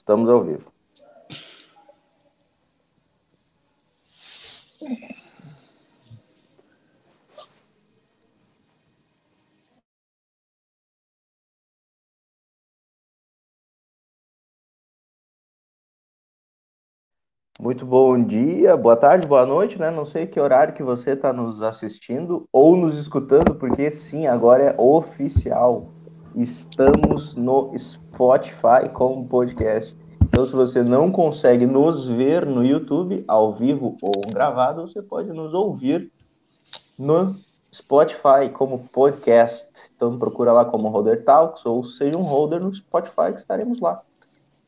Estamos ao vivo. Muito bom dia, boa tarde, boa noite, né? Não sei que horário que você está nos assistindo ou nos escutando, porque sim, agora é oficial. Estamos no Spotify como podcast. Então, se você não consegue nos ver no YouTube, ao vivo ou gravado, você pode nos ouvir no Spotify como podcast. Então, procura lá como Holder Talks ou seja um holder no Spotify que estaremos lá.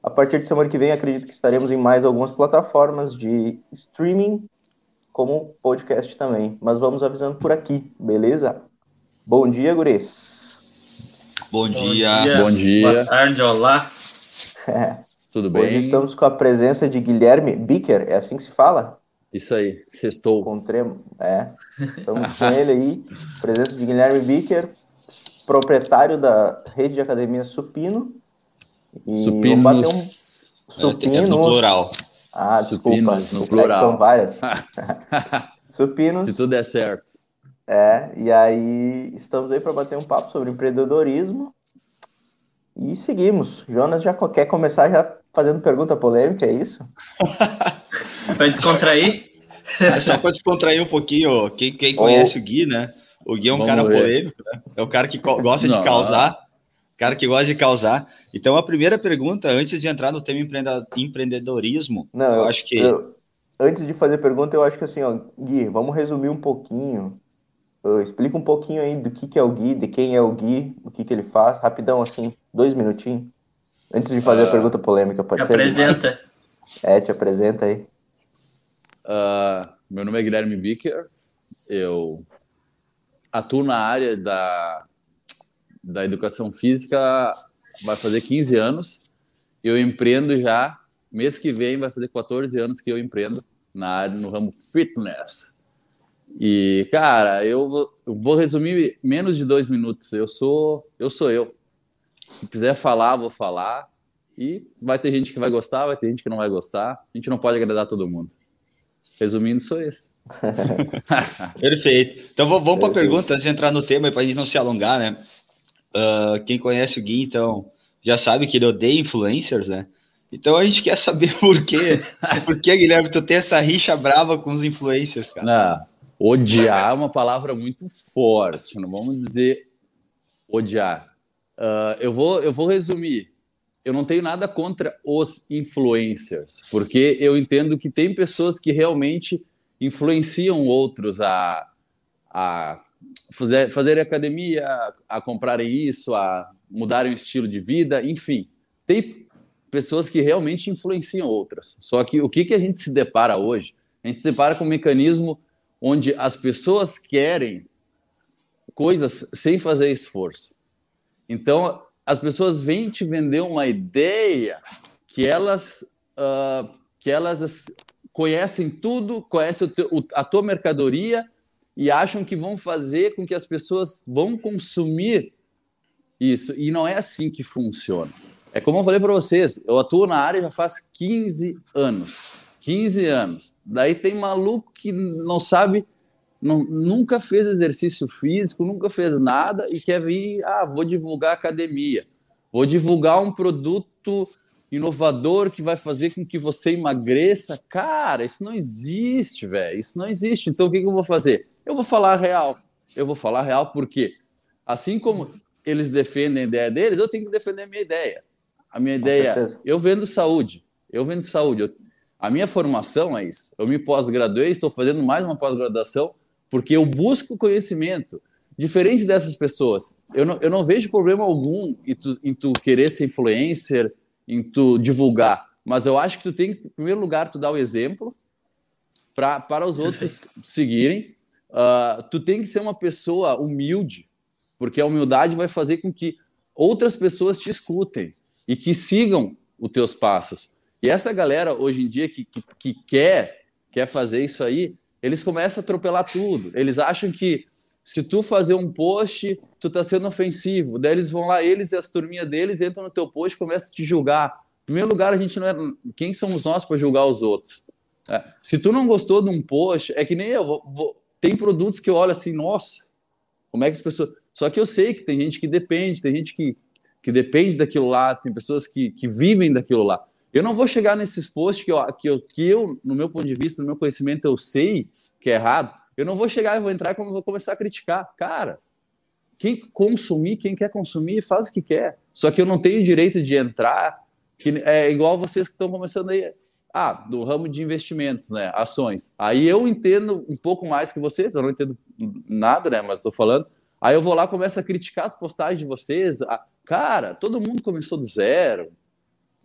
A partir de semana que vem, acredito que estaremos em mais algumas plataformas de streaming, como podcast também. Mas vamos avisando por aqui, beleza? Bom dia, Gures. Bom dia. Bom dia. Boa tarde, olá. Tudo bem? Hoje estamos com a presença de Guilherme Bicker, é assim que se fala? Isso aí, sextou. Encontremos, é. Estamos com ele aí, presença de Guilherme Bicker, proprietário da rede de academia Supino, e Supinos. bater um supinos. É, é no plural. Ah, desculpa. Supinos, no plural. São várias. Supinos. Se tudo der certo. É, e aí estamos aí para bater um papo sobre empreendedorismo. E seguimos. Jonas já quer começar já fazendo pergunta polêmica, é isso? para descontrair? Só para descontrair um pouquinho, quem, quem conhece oh. o Gui, né? O Gui é um Vamos cara ver. polêmico, né? É o cara que gosta de causar cara que gosta de causar. Então, a primeira pergunta, antes de entrar no tema empreendedorismo, Não, eu acho que. Eu, antes de fazer pergunta, eu acho que assim, ó, Gui, vamos resumir um pouquinho. Uh, explica um pouquinho aí do que, que é o Gui, de quem é o Gui, o que, que ele faz, rapidão, assim, dois minutinhos. Antes de fazer uh, a ah, pergunta polêmica, pode te ser? apresenta. É, te apresenta aí. Uh, meu nome é Guilherme Bicker, eu atuo na área da da educação física vai fazer 15 anos. Eu empreendo já, mês que vem vai fazer 14 anos que eu empreendo na área, no ramo fitness. E, cara, eu, eu vou resumir menos de dois minutos. Eu sou eu. Sou eu. Se quiser falar, vou falar. E vai ter gente que vai gostar, vai ter gente que não vai gostar. A gente não pode agradar todo mundo. Resumindo, sou esse. Perfeito. Então vamos para a pergunta, antes de entrar no tema, para a gente não se alongar, né? Uh, quem conhece o Gui, então, já sabe que ele odeia influencers, né? Então a gente quer saber por quê. por que, Guilherme, tu tem essa rixa brava com os influencers, cara? Não, odiar é uma palavra muito forte, não vamos dizer odiar. Uh, eu, vou, eu vou resumir. Eu não tenho nada contra os influencers, porque eu entendo que tem pessoas que realmente influenciam outros a, a fazer, fazer academia, a comprarem isso, a mudarem o estilo de vida, enfim. Tem pessoas que realmente influenciam outras. Só que o que, que a gente se depara hoje? A gente se depara com um mecanismo onde as pessoas querem coisas sem fazer esforço. Então, as pessoas vêm te vender uma ideia que elas, uh, que elas conhecem tudo, conhecem a tua mercadoria e acham que vão fazer com que as pessoas vão consumir isso. E não é assim que funciona. É como eu falei para vocês, eu atuo na área já faz 15 anos. 15 anos. Daí tem maluco que não sabe, não, nunca fez exercício físico, nunca fez nada e quer vir, ah, vou divulgar academia, vou divulgar um produto inovador que vai fazer com que você emagreça. Cara, isso não existe, velho. Isso não existe. Então o que, que eu vou fazer? Eu vou falar real. Eu vou falar real porque, assim como eles defendem a ideia deles, eu tenho que defender a minha ideia. A minha ideia, eu vendo saúde. Eu vendo saúde. Eu, a minha formação é isso. Eu me pós-graduei, estou fazendo mais uma pós-graduação porque eu busco conhecimento. Diferente dessas pessoas, eu não, eu não vejo problema algum em tu, em tu querer ser influencer, em tu divulgar. Mas eu acho que tu tem que, em primeiro lugar, tu dar o exemplo pra, para os outros seguirem uh, tu tem que ser uma pessoa humilde, porque a humildade vai fazer com que outras pessoas te escutem e que sigam os teus passos. E essa galera hoje em dia que, que, que quer, quer fazer isso aí, eles começam a atropelar tudo. Eles acham que se tu fazer um post, tu tá sendo ofensivo. Daí eles vão lá, eles e as turminhas deles entram no teu post e começam a te julgar. Em primeiro lugar, a gente não é. Quem somos nós para julgar os outros? É. Se tu não gostou de um post, é que nem eu. Vou, vou... Tem produtos que eu olho assim, nossa, como é que as pessoas. Só que eu sei que tem gente que depende, tem gente que, que depende daquilo lá, tem pessoas que, que vivem daquilo lá. Eu não vou chegar nesses posts que eu, que, eu, que eu, no meu ponto de vista, no meu conhecimento, eu sei que é errado. Eu não vou chegar e vou entrar e vou começar a criticar. Cara, quem consumir, quem quer consumir, faz o que quer. Só que eu não tenho direito de entrar, que é igual vocês que estão começando aí. Ah, do ramo de investimentos, né? Ações. Aí eu entendo um pouco mais que vocês, eu não entendo nada, né? Mas estou falando. Aí eu vou lá começo a criticar as postagens de vocês. Ah, cara, todo mundo começou do zero.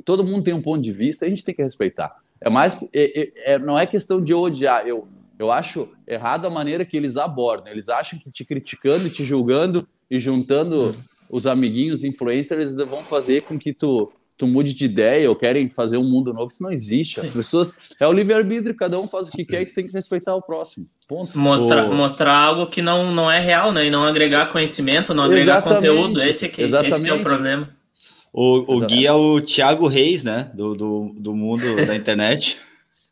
Todo mundo tem um ponto de vista, a gente tem que respeitar. É mais, é, é, é não é questão de odiar. Eu, eu acho errado a maneira que eles abordam. Eles acham que te criticando, te julgando e juntando os amiguinhos influencers vão fazer com que tu tu mude de ideia ou querem fazer um mundo novo, isso não existe. As pessoas. É o livre-arbítrio, cada um faz o que quer e tu tem que respeitar o próximo. Ponto. Mostrar, mostrar algo que não, não é real, né? E não agregar conhecimento, não agregar Exatamente. conteúdo. Esse, é que, esse é o problema. O, o Gui é o Thiago Reis, né? Do, do, do mundo da internet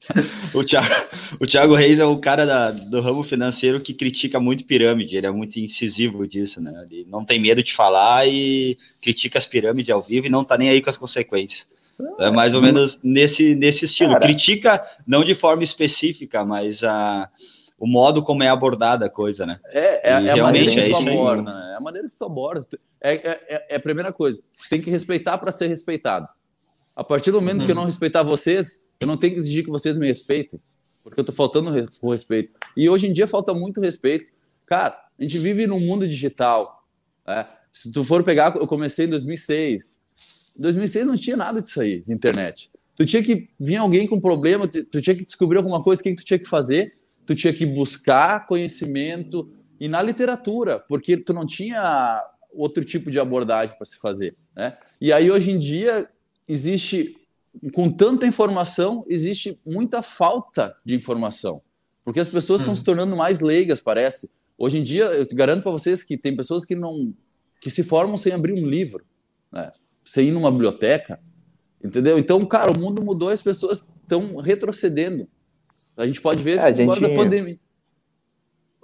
o, Thiago, o Thiago Reis é o cara da, do ramo financeiro que critica muito pirâmide, ele é muito incisivo disso, né? Ele não tem medo de falar e critica as pirâmides ao vivo e não tá nem aí com as consequências. É mais ou menos nesse, nesse estilo. Cara, critica não de forma específica, mas a, o modo como é abordada a coisa, né? É, é, é a maneira que é tu aborda, né? É a maneira que tu aborda. É, é, é, é a primeira coisa. Tem que respeitar para ser respeitado. A partir do momento uhum. que eu não respeitar vocês, eu não tenho que exigir que vocês me respeitem, porque eu tô faltando com respeito. E hoje em dia falta muito respeito. Cara, a gente vive num mundo digital. Né? Se tu for pegar, eu comecei em 2006. Em 2006 não tinha nada disso aí, de internet. Tu tinha que vir alguém com problema, tu tinha que descobrir alguma coisa, o que tu tinha que fazer? Tu tinha que buscar conhecimento e na literatura, porque tu não tinha outro tipo de abordagem para se fazer, né? E aí hoje em dia existe com tanta informação, existe muita falta de informação. Porque as pessoas estão hum. se tornando mais leigas, parece. Hoje em dia, eu garanto para vocês que tem pessoas que não que se formam sem abrir um livro, né? sem ir numa biblioteca, entendeu? Então, cara, o mundo mudou e as pessoas estão retrocedendo. A gente pode ver é, isso agora da pandemia.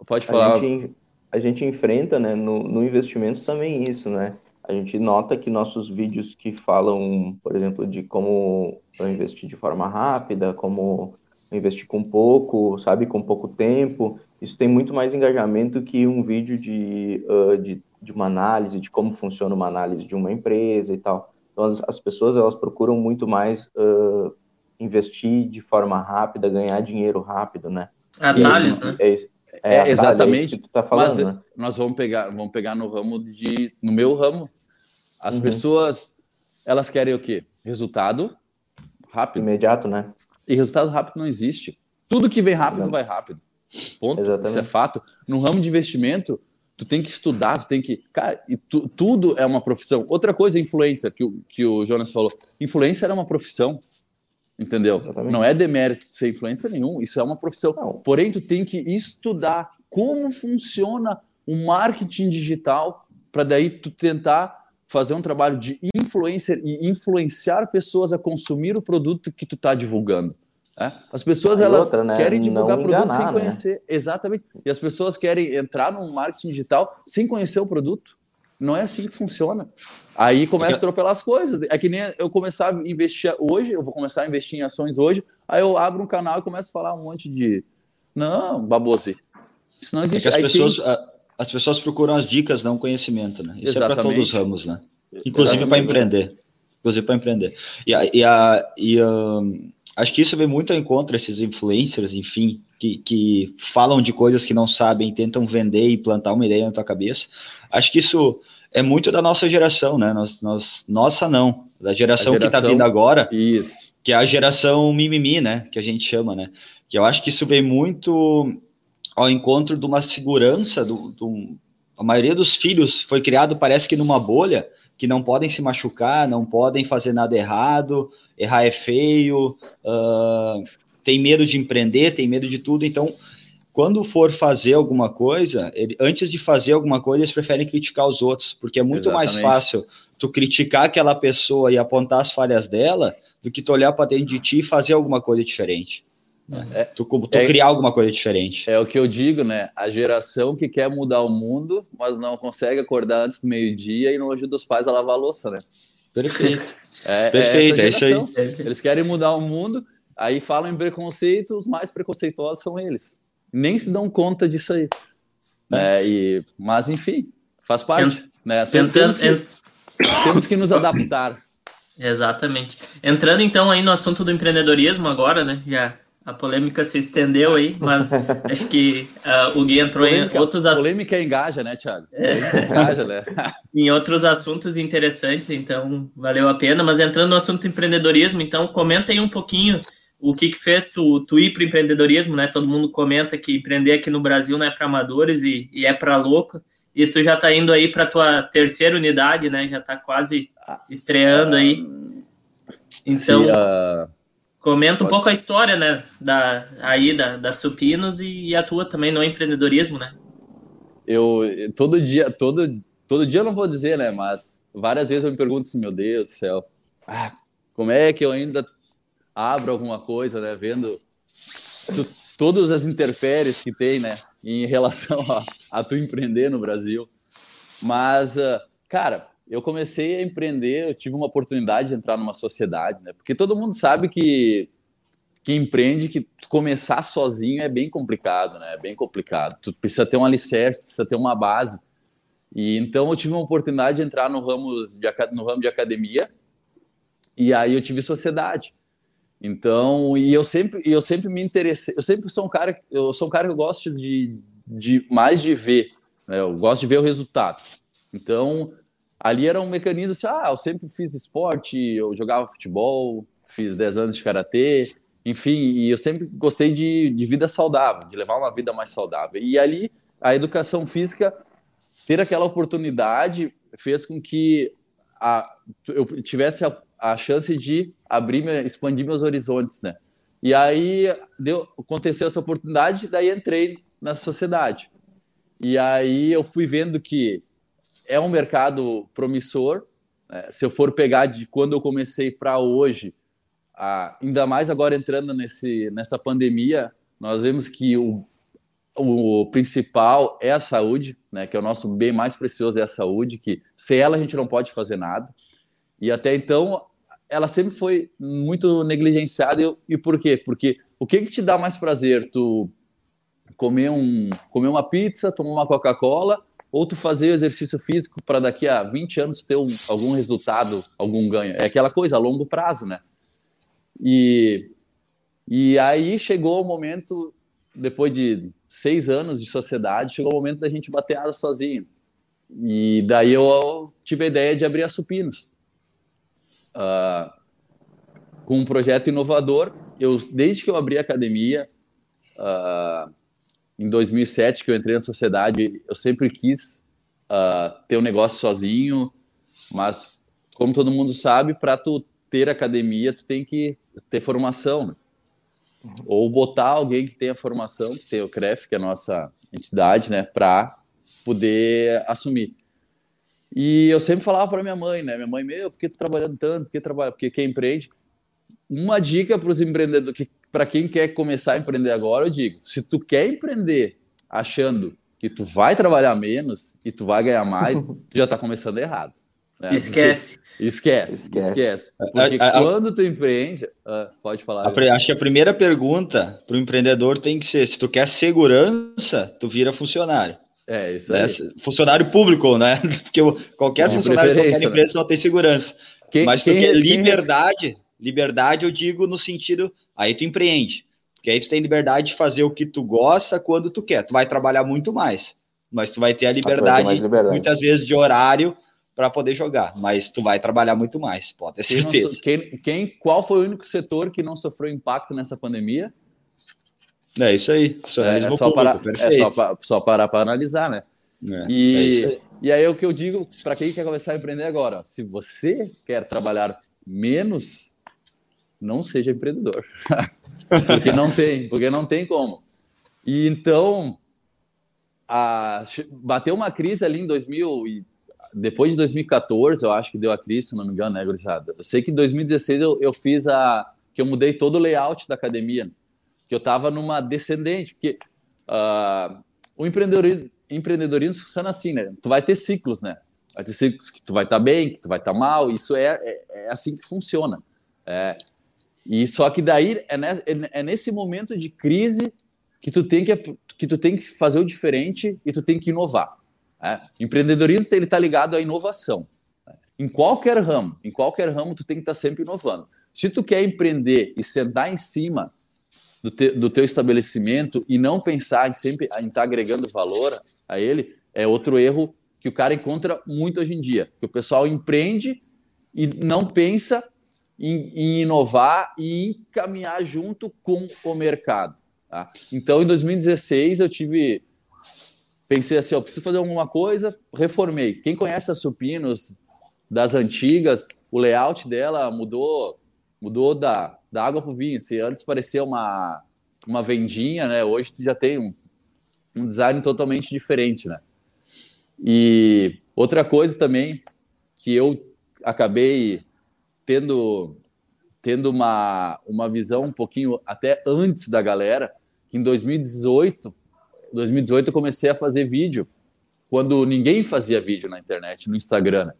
Pode falar. A gente, a gente enfrenta, né, no, no investimento também isso, né? a gente nota que nossos vídeos que falam, por exemplo, de como investir de forma rápida, como investir com pouco, sabe, com pouco tempo, isso tem muito mais engajamento que um vídeo de, uh, de, de, uma análise, de como funciona uma análise de uma empresa e tal. Então, as, as pessoas, elas procuram muito mais uh, investir de forma rápida, ganhar dinheiro rápido, né? Atalhos, né? É isso. É, é exatamente. É que tu tá falando, Mas né? nós vamos pegar, vamos pegar no ramo de, no meu ramo, as uhum. pessoas, elas querem o quê? Resultado rápido. Imediato, né? E resultado rápido não existe. Tudo que vem rápido vai rápido. Ponto. Exatamente. Isso é fato. No ramo de investimento, tu tem que estudar, tu tem que. Cara, e tu, tudo é uma profissão. Outra coisa, influência, que o, que o Jonas falou. Influência é uma profissão. Entendeu? Exatamente. Não é demérito de ser influência nenhum, isso é uma profissão. Não. Porém, tu tem que estudar como funciona o marketing digital para daí tu tentar fazer um trabalho de influencer e influenciar pessoas a consumir o produto que tu está divulgando. Né? As pessoas elas outra, né? querem divulgar Não produto enganar, sem né? conhecer, né? exatamente. E as pessoas querem entrar no marketing digital sem conhecer o produto. Não é assim que funciona. Aí começa a atropelar as coisas. É que nem eu começar a investir hoje, eu vou começar a investir em ações hoje, aí eu abro um canal e começo a falar um monte de. Não, babose. Isso não existe. É que as pessoas. Quem as pessoas procuram as dicas, não conhecimento, né? Isso Exatamente. é para todos os ramos, né? Inclusive para empreender. Inclusive para empreender. E, a, e, a, e um, acho que isso vem muito ao encontro, esses influencers, enfim, que, que falam de coisas que não sabem, tentam vender e plantar uma ideia na tua cabeça. Acho que isso é muito da nossa geração, né? Nós, nós, nossa, não. Da geração, geração que está vindo agora. Isso. Que é a geração mimimi, né? Que a gente chama, né? Que eu acho que isso vem muito ao encontro de uma segurança do, do, a maioria dos filhos foi criado parece que numa bolha que não podem se machucar, não podem fazer nada errado, errar é feio, uh, tem medo de empreender, tem medo de tudo, então quando for fazer alguma coisa, ele, antes de fazer alguma coisa, eles preferem criticar os outros, porque é muito Exatamente. mais fácil tu criticar aquela pessoa e apontar as falhas dela do que tu olhar para dentro de ti e fazer alguma coisa diferente. É, tu, tu é, criar alguma coisa diferente. É o que eu digo, né? A geração que quer mudar o mundo, mas não consegue acordar antes do meio-dia e não ajuda os pais a lavar a louça, né? Perfeito. É, é Perfeito, é, é isso aí. Eles querem mudar o mundo, aí falam em preconceito, os mais preconceituosos são eles. Nem se dão conta disso aí. É, e, mas, enfim, faz parte. né? Tentando, temos, que, temos que nos adaptar. Exatamente. Entrando então aí no assunto do empreendedorismo agora, né? Já a polêmica se estendeu aí, mas acho que uh, o Gui entrou polêmica, em outros assuntos. Polêmica engaja, né, Thiago? É. Engaja, né? em outros assuntos interessantes, então valeu a pena. Mas entrando no assunto empreendedorismo, então comenta aí um pouquinho o que, que fez tu, tu ir para empreendedorismo, né? Todo mundo comenta que empreender aqui no Brasil não é para amadores e, e, é para louco. E tu já está indo aí para tua terceira unidade, né? Já está quase estreando aí. Então. Se, uh Comenta um pouco a história, né, da, aí da, da Supinos e, e a tua também no empreendedorismo, né? Eu, todo dia, todo, todo dia eu não vou dizer, né, mas várias vezes eu me pergunto assim, meu Deus do céu, ah, como é que eu ainda abro alguma coisa, né, vendo todas as interféries que tem, né, em relação a, a tu empreender no Brasil. Mas, uh, cara, eu comecei a empreender, eu tive uma oportunidade de entrar numa sociedade, né? Porque todo mundo sabe que que empreende, que começar sozinho é bem complicado, né? É bem complicado. Tu precisa ter um alicerce, precisa ter uma base. E então eu tive uma oportunidade de entrar no de, no ramo de academia e aí eu tive sociedade. Então, e eu sempre, eu sempre me interessei, eu sempre sou um cara, eu sou um cara que eu gosto de, de mais de ver, né? eu gosto de ver o resultado. Então, ali era um mecanismo assim, ah, eu sempre fiz esporte, eu jogava futebol, fiz 10 anos de karatê, enfim, e eu sempre gostei de, de vida saudável, de levar uma vida mais saudável. E ali a educação física ter aquela oportunidade fez com que a, eu tivesse a, a chance de abrir, expandir meus horizontes, né? E aí deu, aconteceu essa oportunidade, daí entrei na sociedade. E aí eu fui vendo que é um mercado promissor. Né? Se eu for pegar de quando eu comecei para hoje, ainda mais agora entrando nesse, nessa pandemia, nós vemos que o, o principal é a saúde, né? que é o nosso bem mais precioso é a saúde, que sem ela a gente não pode fazer nada. E até então ela sempre foi muito negligenciada. E, e por quê? Porque o que, que te dá mais prazer? Tu comer, um, comer uma pizza, tomar uma Coca-Cola ou tu fazer exercício físico para daqui a 20 anos ter um, algum resultado, algum ganho. É aquela coisa a longo prazo, né? E, e aí chegou o momento, depois de seis anos de sociedade, chegou o momento da gente bater asa sozinho. E daí eu tive a ideia de abrir a Supinos. Uh, com um projeto inovador. Eu, desde que eu abri a academia, uh, em 2007 que eu entrei na sociedade, eu sempre quis uh, ter um negócio sozinho, mas como todo mundo sabe, para tu ter academia, tu tem que ter formação, né? uhum. ou botar alguém que tenha formação, que tem o CREF, que é a nossa entidade, né, para poder assumir. E eu sempre falava para minha mãe, né, minha mãe, meu, por que tu trabalhando tanto, por que trabalha, porque quem empreende, uma dica para os empreendedores, que para quem quer começar a empreender agora, eu digo: se tu quer empreender achando que tu vai trabalhar menos e tu vai ganhar mais, tu já está começando errado. Né? Esquece. esquece. Esquece, esquece. Porque a, a, quando tu empreende, uh, pode falar. A, acho que a primeira pergunta para o empreendedor tem que ser: se tu quer segurança, tu vira funcionário. É, isso né? aí. Funcionário público, né? Porque qualquer é, funcionário de qualquer né? empresa não tem segurança. Quem, Mas tu quem, quer liberdade, liberdade eu digo no sentido Aí tu empreende. Porque aí tu tem liberdade de fazer o que tu gosta quando tu quer. Tu vai trabalhar muito mais, mas tu vai ter a liberdade, liberdade. muitas vezes de horário para poder jogar, mas tu vai trabalhar muito mais, pode ter certeza. Quem, quem, qual foi o único setor que não sofreu impacto nessa pandemia? É isso aí. É, é, só para, é só, para, só parar para analisar, né? É, e, é aí. e aí é o que eu digo para quem quer começar a empreender agora: se você quer trabalhar menos, não seja empreendedor. porque não tem, porque não tem como. E então, a, bateu uma crise ali em 2000 e depois de 2014, eu acho que deu a crise, se não me engano, né, gurizada? Eu sei que em 2016 eu, eu fiz a. que eu mudei todo o layout da academia, que eu estava numa descendente, porque uh, o empreendedorismo, empreendedorismo funciona assim, né? Tu vai ter ciclos, né? Vai ter ciclos que tu vai estar tá bem, que tu vai estar tá mal, isso é, é, é, assim que funciona. É, e só que daí é, ne, é, é nesse momento de crise que tu tem que, que tu tem que fazer o diferente e tu tem que inovar. É? Empreendedorismo ele está ligado à inovação. Em qualquer ramo, em qualquer ramo tu tem que estar tá sempre inovando. Se tu quer empreender e sentar em cima do, te, do teu estabelecimento e não pensar em sempre em estar tá agregando valor a ele, é outro erro que o cara encontra muito hoje em dia. Que o pessoal empreende e não pensa em, em inovar e em caminhar junto com o mercado. Tá? Então, em 2016, eu tive pensei assim, eu preciso fazer alguma coisa, reformei. Quem conhece a Supinos das antigas, o layout dela mudou, mudou da, da água para o vinho. Se antes parecia uma, uma vendinha, né? Hoje já tem um, um design totalmente diferente, né? E outra coisa também que eu acabei tendo tendo uma, uma visão um pouquinho até antes da galera, em 2018 2018 eu comecei a fazer vídeo quando ninguém fazia vídeo na internet, no Instagram, né?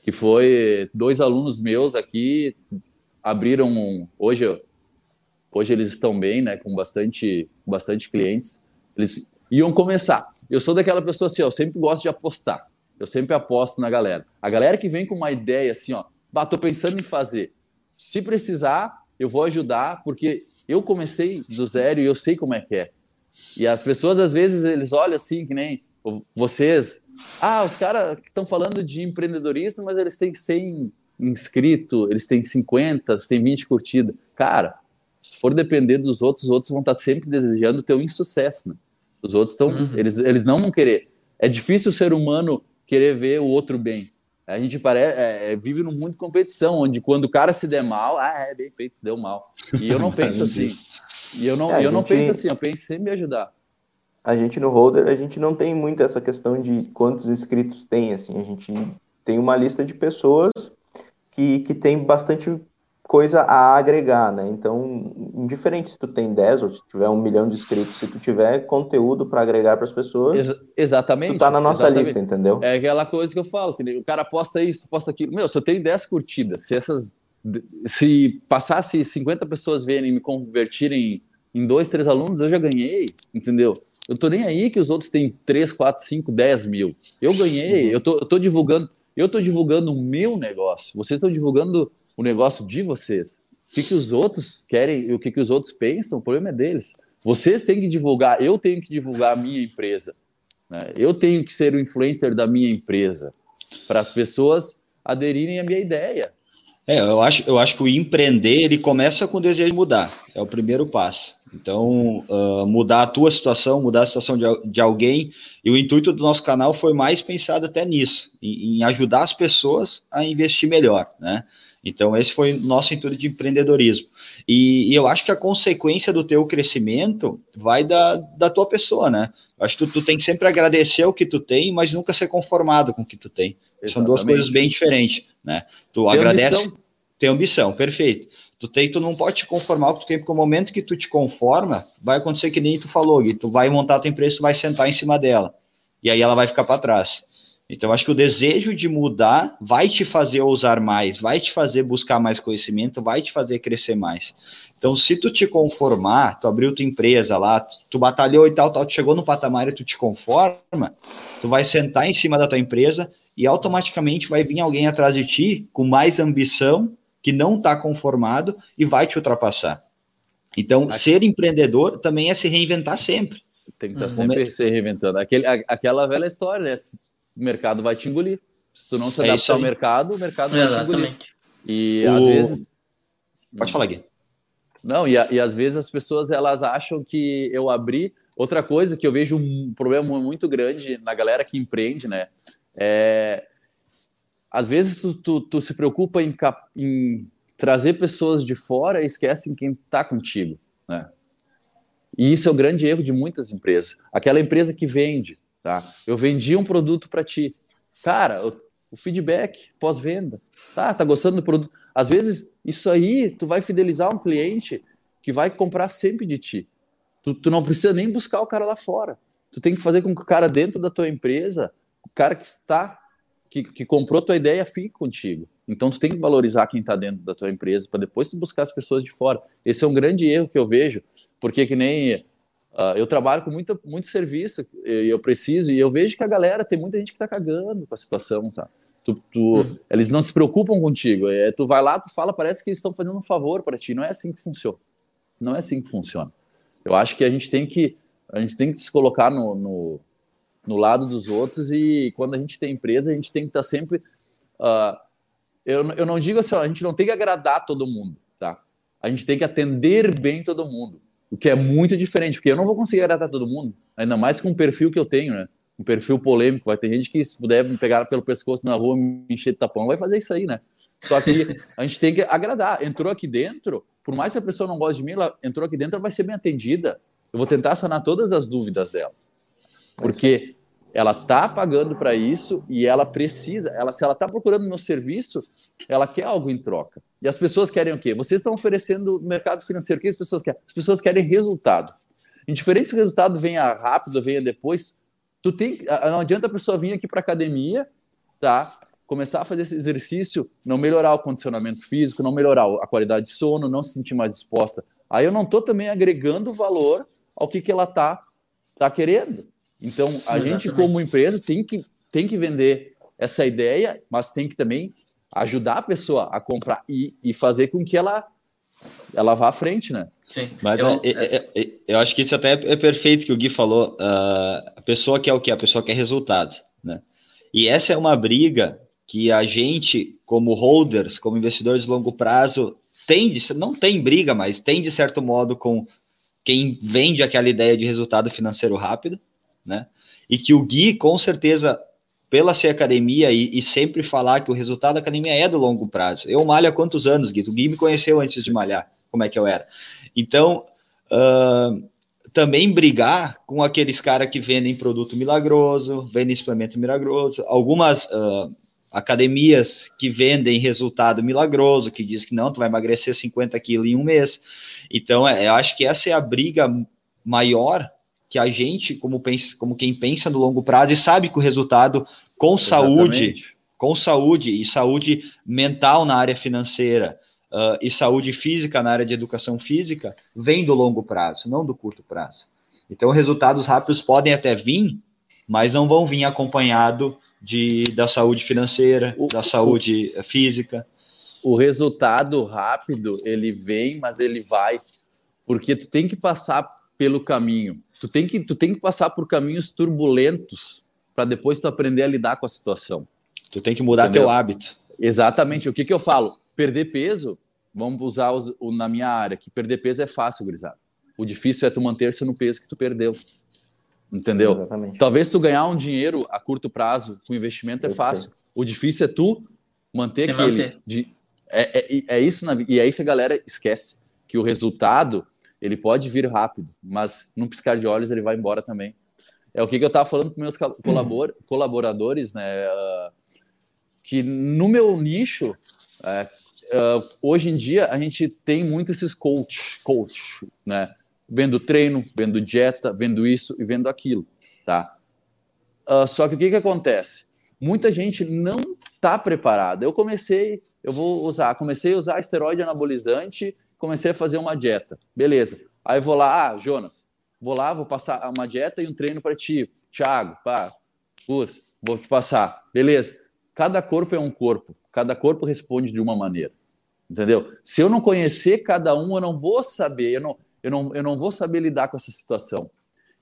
que foi dois alunos meus aqui abriram um, hoje hoje eles estão bem, né, com bastante bastante clientes. Eles iam começar. Eu sou daquela pessoa assim, ó, eu sempre gosto de apostar. Eu sempre aposto na galera. A galera que vem com uma ideia assim, ó, tô pensando em fazer. Se precisar, eu vou ajudar, porque eu comecei do zero e eu sei como é que é. E as pessoas, às vezes, eles olham assim, que nem vocês. Ah, os caras estão falando de empreendedorismo, mas eles têm 100 inscritos, eles têm 50, eles têm 20 curtidas. Cara, se for depender dos outros, os outros vão estar sempre desejando ter um insucesso, né? Os outros estão, uhum. eles, eles não vão querer. É difícil o ser humano querer ver o outro bem. A gente parece, é, é, vive num mundo de competição, onde quando o cara se der mal, ah, é bem feito, se deu mal. E eu não penso assim. E eu não, é, eu não penso assim, eu penso sempre me ajudar. A gente no Holder, a gente não tem muito essa questão de quantos inscritos tem, assim, a gente tem uma lista de pessoas que, que tem bastante coisa a agregar, né? Então, indiferente se tu tem 10 ou se tiver um milhão de inscritos, se tu tiver conteúdo para agregar para as pessoas, Ex exatamente. Tu tá na nossa exatamente. lista, entendeu? É aquela coisa que eu falo, que o cara posta isso, posta aquilo. Meu, se eu tenho 10 curtidas, se essas se passasse 50 pessoas verem me convertirem em dois, três alunos, eu já ganhei, entendeu? Eu tô nem aí que os outros têm 3, 4, 5, 10 mil. Eu ganhei, eu, tô, eu tô divulgando, eu tô divulgando o meu negócio. Vocês estão divulgando o negócio de vocês. O que, que os outros querem e o que, que os outros pensam, o problema é deles. Vocês têm que divulgar, eu tenho que divulgar a minha empresa. Né? Eu tenho que ser o influencer da minha empresa para as pessoas aderirem à minha ideia. É, eu acho, eu acho que o empreender ele começa com o desejo de mudar, é o primeiro passo. Então, uh, mudar a tua situação, mudar a situação de, de alguém, e o intuito do nosso canal foi mais pensado até nisso, em, em ajudar as pessoas a investir melhor, né? Então, esse foi o nosso intuito de empreendedorismo. E, e, eu acho que a consequência do teu crescimento vai da, da tua pessoa, né? Eu acho que tu, tu tem que sempre agradecer o que tu tem, mas nunca ser conformado com o que tu tem. Exatamente. São duas coisas bem diferentes, né? Tu tem agradece, ambição. tem ambição, perfeito. Tu tem, tu não pode te conformar com o que tu tem, porque o momento que tu te conforma, vai acontecer que nem tu falou, Gui, tu vai montar a tua empresa, tu vai sentar em cima dela. E aí ela vai ficar para trás. Então, acho que o desejo de mudar vai te fazer ousar mais, vai te fazer buscar mais conhecimento, vai te fazer crescer mais. Então, se tu te conformar, tu abriu tua empresa lá, tu batalhou e tal, tal, tu chegou no patamar e tu te conforma, tu vai sentar em cima da tua empresa e automaticamente vai vir alguém atrás de ti com mais ambição, que não está conformado e vai te ultrapassar. Então, Aqui. ser empreendedor também é se reinventar sempre. Tem que estar tá sempre se reinventando. Aquele, aquela velha história, né? o mercado vai te engolir. Se tu não se é adaptar é ao mercado, o mercado vai Exatamente. te engolir. E o... às vezes. Pode falar, Gui. Não, e, e às vezes as pessoas elas acham que eu abri. Outra coisa que eu vejo um problema muito grande na galera que empreende, né? É, às vezes tu, tu, tu se preocupa em, em, trazer pessoas de fora e esquece quem está contigo, né? E isso é o grande erro de muitas empresas. Aquela empresa que vende, tá? Eu vendi um produto para ti. Cara, eu, o feedback pós-venda. Tá, tá gostando do produto? Às vezes, isso aí, tu vai fidelizar um cliente que vai comprar sempre de ti. Tu, tu não precisa nem buscar o cara lá fora. Tu tem que fazer com que o cara dentro da tua empresa, o cara que está, que, que comprou tua ideia, fique contigo. Então, tu tem que valorizar quem está dentro da tua empresa para depois tu buscar as pessoas de fora. Esse é um grande erro que eu vejo, porque que nem Uh, eu trabalho com muita, muito serviço e eu preciso, e eu vejo que a galera tem muita gente que tá cagando com a situação, tá? Tu, tu, uhum. Eles não se preocupam contigo. É, tu vai lá, tu fala, parece que eles estão fazendo um favor para ti. Não é assim que funciona. Não é assim que funciona. Eu acho que a gente tem que a gente tem que se colocar no, no, no lado dos outros e quando a gente tem empresa, a gente tem que estar tá sempre. Uh, eu, eu não digo assim, a gente não tem que agradar todo mundo, tá? A gente tem que atender bem todo mundo. O que é muito diferente, porque eu não vou conseguir agradar todo mundo, ainda mais com o perfil que eu tenho, né? Um perfil polêmico. Vai ter gente que, se puder me pegar pelo pescoço na rua, me encher de tapão, vai fazer isso aí, né? Só que a gente tem que agradar. Entrou aqui dentro, por mais que a pessoa não goste de mim, ela entrou aqui dentro, ela vai ser bem atendida. Eu vou tentar sanar todas as dúvidas dela. Porque ela tá pagando para isso e ela precisa, ela se ela tá procurando meu serviço, ela quer algo em troca. E as pessoas querem o quê? Vocês estão oferecendo no mercado financeiro. O que as pessoas querem? As pessoas querem resultado. Indiferente se o resultado venha rápido, venha depois, tu tem, não adianta a pessoa vir aqui para academia, tá? Começar a fazer esse exercício, não melhorar o condicionamento físico, não melhorar a qualidade de sono, não se sentir mais disposta. Aí eu não estou também agregando valor ao que, que ela tá, tá querendo. Então, a Exatamente. gente, como empresa, tem que, tem que vender essa ideia, mas tem que também ajudar a pessoa a comprar e, e fazer com que ela ela vá à frente, né? Sim. Mas eu, é, é, é, eu acho que isso até é perfeito que o Gui falou. Uh, a pessoa quer o que? A pessoa quer resultado, né? E essa é uma briga que a gente, como holders, como investidores de longo prazo, tem de, não tem briga, mas tem de certo modo com quem vende aquela ideia de resultado financeiro rápido, né? E que o Gui, com certeza, pela ser academia e, e, sempre falar que o resultado da academia é do longo prazo. Eu malho há quantos anos, Gui? O Gui me conheceu antes de malhar, como é que eu era. Então, uh, também brigar com aqueles caras que vendem produto milagroso, vendem suplemento milagroso, algumas uh, academias que vendem resultado milagroso, que diz que não, tu vai emagrecer 50 quilos em um mês. Então, é, eu acho que essa é a briga maior que a gente, como, pensa, como quem pensa no longo prazo e sabe que o resultado com Exatamente. saúde, com saúde e saúde mental na área financeira uh, e saúde física na área de educação física, vem do longo prazo, não do curto prazo. Então, resultados rápidos podem até vir, mas não vão vir acompanhado de, da saúde financeira, o, da saúde o, física. O resultado rápido, ele vem, mas ele vai, porque tu tem que passar pelo caminho. Tu tem que, tu tem que passar por caminhos turbulentos para depois tu aprender a lidar com a situação. Tu tem que mudar Entendeu? teu hábito. Exatamente. O que, que eu falo? Perder peso, vamos usar os, o, na minha área, que perder peso é fácil, gurizada. O difícil é tu manter-se no peso que tu perdeu. Entendeu? Exatamente. Talvez tu ganhar um dinheiro a curto prazo com investimento é fácil. O difícil é tu manter Se aquele. Manter. De, é, é, é, isso na, e é isso a galera esquece. Que o resultado ele pode vir rápido, mas num piscar de olhos ele vai embora também. É o que, que eu estava falando com meus colabor colaboradores, né? Uh, que no meu nicho, uh, uh, hoje em dia, a gente tem muito esses coach, coach, né? Vendo treino, vendo dieta, vendo isso e vendo aquilo, tá? Uh, só que o que, que acontece? Muita gente não está preparada. Eu comecei, eu vou usar, comecei a usar esteroide anabolizante comecei a fazer uma dieta. Beleza. Aí vou lá, ah, Jonas, vou lá, vou passar uma dieta e um treino para ti. Thiago, pá, Luz, vou te passar. Beleza. Cada corpo é um corpo. Cada corpo responde de uma maneira. Entendeu? Se eu não conhecer cada um, eu não vou saber, eu não, eu não, eu não vou saber lidar com essa situação.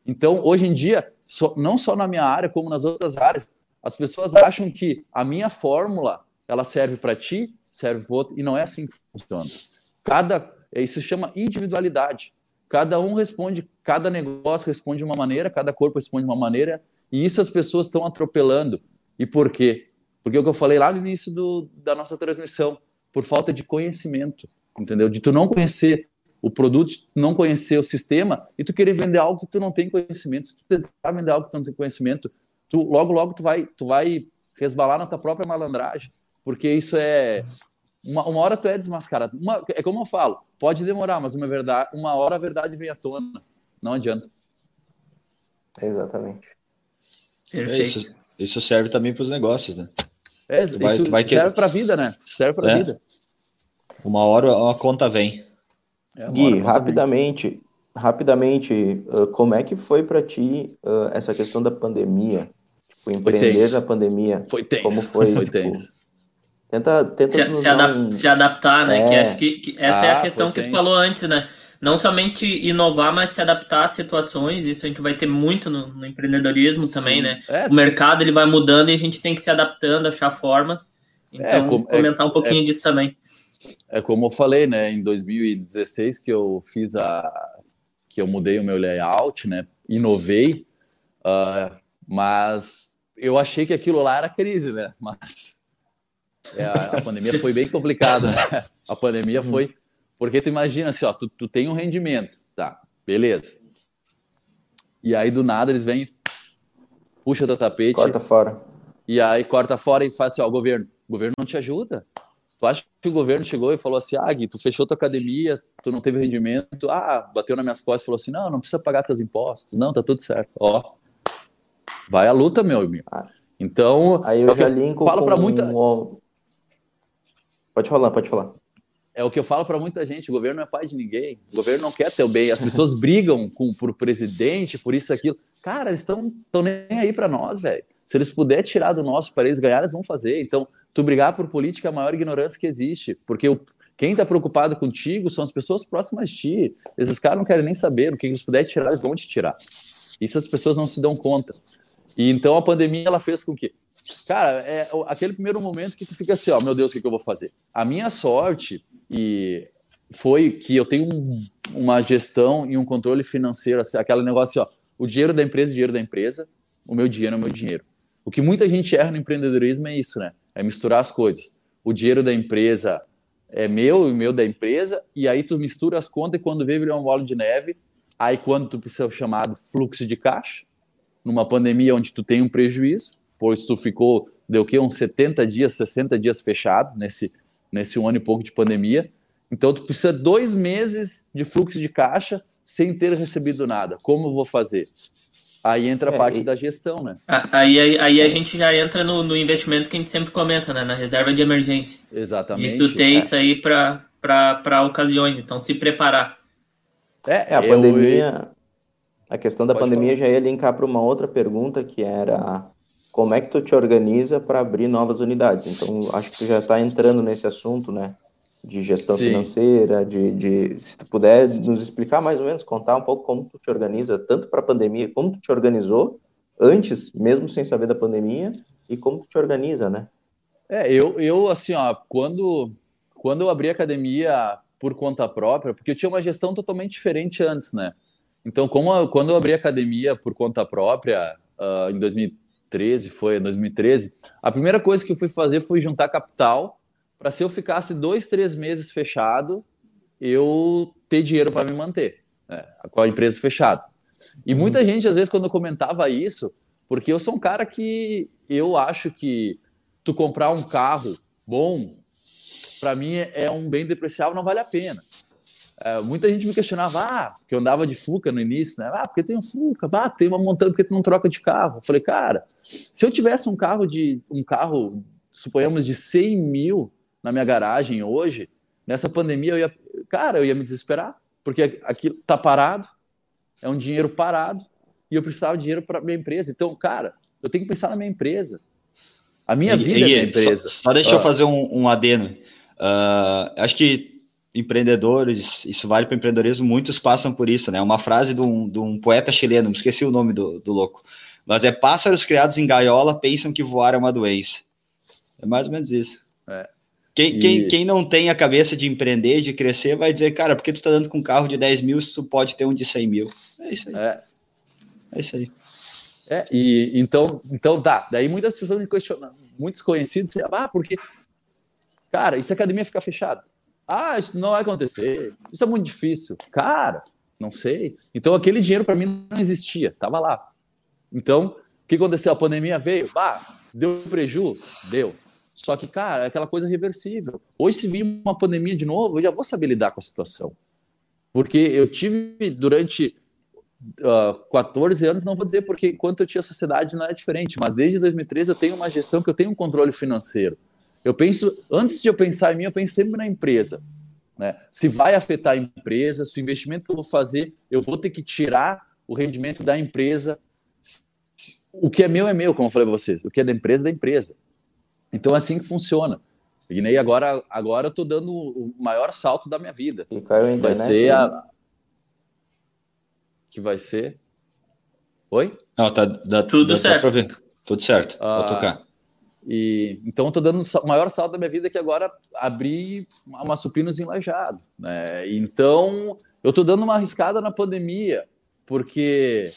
Então, hoje em dia, não só na minha área, como nas outras áreas, as pessoas acham que a minha fórmula ela serve para ti, serve para outro, e não é assim que funciona. Cada isso se chama individualidade. Cada um responde, cada negócio responde de uma maneira, cada corpo responde de uma maneira, e isso as pessoas estão atropelando. E por quê? Porque é o que eu falei lá no início do, da nossa transmissão, por falta de conhecimento, entendeu? De tu não conhecer o produto, não conhecer o sistema e tu querer vender algo que tu não tem conhecimento. Se tu tentar vender algo que tu não tem conhecimento, tu logo logo tu vai tu vai resbalar na tua própria malandragem, porque isso é uma, uma hora tu é desmascarado. Uma, é como eu falo, pode demorar, mas uma verdade, uma hora a verdade vem à tona. Não adianta. Exatamente. É isso, isso serve também para os negócios, né? É, vai, isso vai serve para a vida, né? Serve para a é. vida. Uma hora a conta vem. É, Gui, rapidamente, vem. rapidamente, uh, como é que foi para ti uh, essa questão da pandemia? Tipo, empreender na pandemia. Foi tenso. Como foi? Foi tipo, tenso. Tenta, tenta se, se, adap se, adaptar, né? É. Que acho que, que essa ah, é a ah, questão que tu falou antes, né? Não somente inovar, mas se adaptar às situações. Isso a gente vai ter muito no, no empreendedorismo Sim. também, né? É. O mercado ele vai mudando e a gente tem que se adaptando, achar formas. É, então, é, comentar um pouquinho disso também. É como eu falei, né? Em 2016 que eu fiz a que eu mudei o meu layout, né? Inovei, uh, mas eu achei que aquilo lá era crise, né? Mas é, a, pandemia foi bem complicada, né? A pandemia foi. Porque tu imagina assim, ó, tu, tu tem um rendimento, tá, beleza. E aí do nada eles vêm, puxa do tapete. Corta fora. E aí corta fora e faz assim, ó, governo, o governo não te ajuda. Tu acha que o governo chegou e falou assim, ah, Gui, tu fechou tua academia, tu não teve rendimento, ah, bateu nas minhas costas e falou assim, não, não precisa pagar teus impostos, não, tá tudo certo. Ó, vai à luta, meu amigo. Então, aí eu, é já linko falo para muita um... Pode falar, pode falar. É o que eu falo para muita gente: o governo não é pai de ninguém, o governo não quer ter o bem. As pessoas brigam com, por presidente, por isso, aquilo. Cara, eles estão nem aí para nós, velho. Se eles puderem tirar do nosso para eles ganhar, eles vão fazer. Então, tu brigar por política é a maior ignorância que existe, porque o, quem está preocupado contigo são as pessoas próximas de ti. Esses caras não querem nem saber, o que eles puderem tirar, eles vão te tirar. Isso as pessoas não se dão conta. E então a pandemia ela fez com que Cara, é aquele primeiro momento que tu fica assim, ó, meu Deus, o que, que eu vou fazer? A minha sorte e foi que eu tenho um, uma gestão e um controle financeiro, assim, aquele negócio, ó, o dinheiro da empresa, o dinheiro da empresa, o meu dinheiro é o meu dinheiro. O que muita gente erra no empreendedorismo é isso, né? É misturar as coisas. O dinheiro da empresa é meu e o meu da empresa, e aí tu mistura as contas e quando vê vira uma bola de neve, aí quando tu precisa o chamado fluxo de caixa, numa pandemia onde tu tem um prejuízo, pois tu ficou, deu o quê? Uns 70 dias, 60 dias fechado nesse, nesse um ano e pouco de pandemia. Então, tu precisa dois meses de fluxo de caixa sem ter recebido nada. Como eu vou fazer? Aí entra a é, parte e... da gestão, né? Aí, aí, aí, a gente já entra no, no, investimento que a gente sempre comenta, né? Na reserva de emergência. Exatamente. E tu tem é. isso aí para ocasiões, então se preparar. É, é a eu... pandemia. A questão da Pode pandemia falar. já ia linkar para uma outra pergunta que era como é que tu te organiza para abrir novas unidades? Então, acho que tu já está entrando nesse assunto, né? De gestão Sim. financeira, de, de, se tu puder nos explicar mais ou menos, contar um pouco como tu te organiza, tanto para a pandemia, como tu te organizou antes, mesmo sem saber da pandemia, e como tu te organiza, né? É, eu, eu assim, ó, quando, quando eu abri a academia por conta própria, porque eu tinha uma gestão totalmente diferente antes, né? Então, como, quando eu abri a academia por conta própria, uh, em 2013, 2013, foi 2013, a primeira coisa que eu fui fazer foi juntar capital para se eu ficasse dois, três meses fechado, eu ter dinheiro para me manter, né, com a empresa fechada. E uhum. muita gente, às vezes, quando eu comentava isso, porque eu sou um cara que eu acho que tu comprar um carro bom, para mim é um bem depreciável, não vale a pena. É, muita gente me questionava, ah, que eu andava de Fuca no início, né? Ah, porque tem um Fuca, ah, tem uma montanha, porque tu não troca de carro? Eu falei, cara, se eu tivesse um carro de um carro, suponhamos, de 100 mil na minha garagem hoje, nessa pandemia eu ia, cara, eu ia me desesperar, porque aquilo tá parado, é um dinheiro parado, e eu precisava de dinheiro para minha empresa. Então, cara, eu tenho que pensar na minha empresa. A minha e, vida e, é minha empresa. Só, só deixa eu ah. fazer um, um adeno. Uh, acho que empreendedores, isso vale para empreendedorismo, muitos passam por isso, né? Uma frase de um, de um poeta chileno, me esqueci o nome do, do louco, mas é pássaros criados em gaiola pensam que voar é uma doença. É mais ou menos isso. É. Quem, e... quem, quem não tem a cabeça de empreender, de crescer, vai dizer, cara, por que tu tá dando com um carro de 10 mil se tu pode ter um de 100 mil? É isso aí. É, é isso aí. É, e então, então tá. Daí muitas pessoas me questionam, muitos conhecidos, ah, porque, cara, e se a academia ficar fechada? Ah, isso não vai acontecer. Isso é muito difícil. Cara, não sei. Então aquele dinheiro para mim não existia, tava lá. Então, o que aconteceu? A pandemia veio, bah, Deu prejuízo? Deu. Só que, cara, é aquela coisa reversível. Hoje, se vir uma pandemia de novo, eu já vou saber lidar com a situação. Porque eu tive durante uh, ah, 14 anos, não vou dizer porque enquanto eu tinha sociedade não é diferente, mas desde 2013 eu tenho uma gestão que eu tenho um controle financeiro. Eu penso, antes de eu pensar em mim, eu penso sempre na empresa. Né? Se vai afetar a empresa, se o investimento que eu vou fazer, eu vou ter que tirar o rendimento da empresa. O que é meu é meu, como eu falei para vocês. O que é da empresa é da empresa. Então é assim que funciona. E nem agora, agora eu estou dando o maior salto da minha vida. Vai ser a... que vai ser. Oi? Não, tá, dá, tudo dá, certo. Dá Tudo certo. Ah, Vou tocar. E, então, estou dando o maior salto da minha vida que agora abrir uma supinos enlajado. Né? Então, eu estou dando uma arriscada na pandemia, porque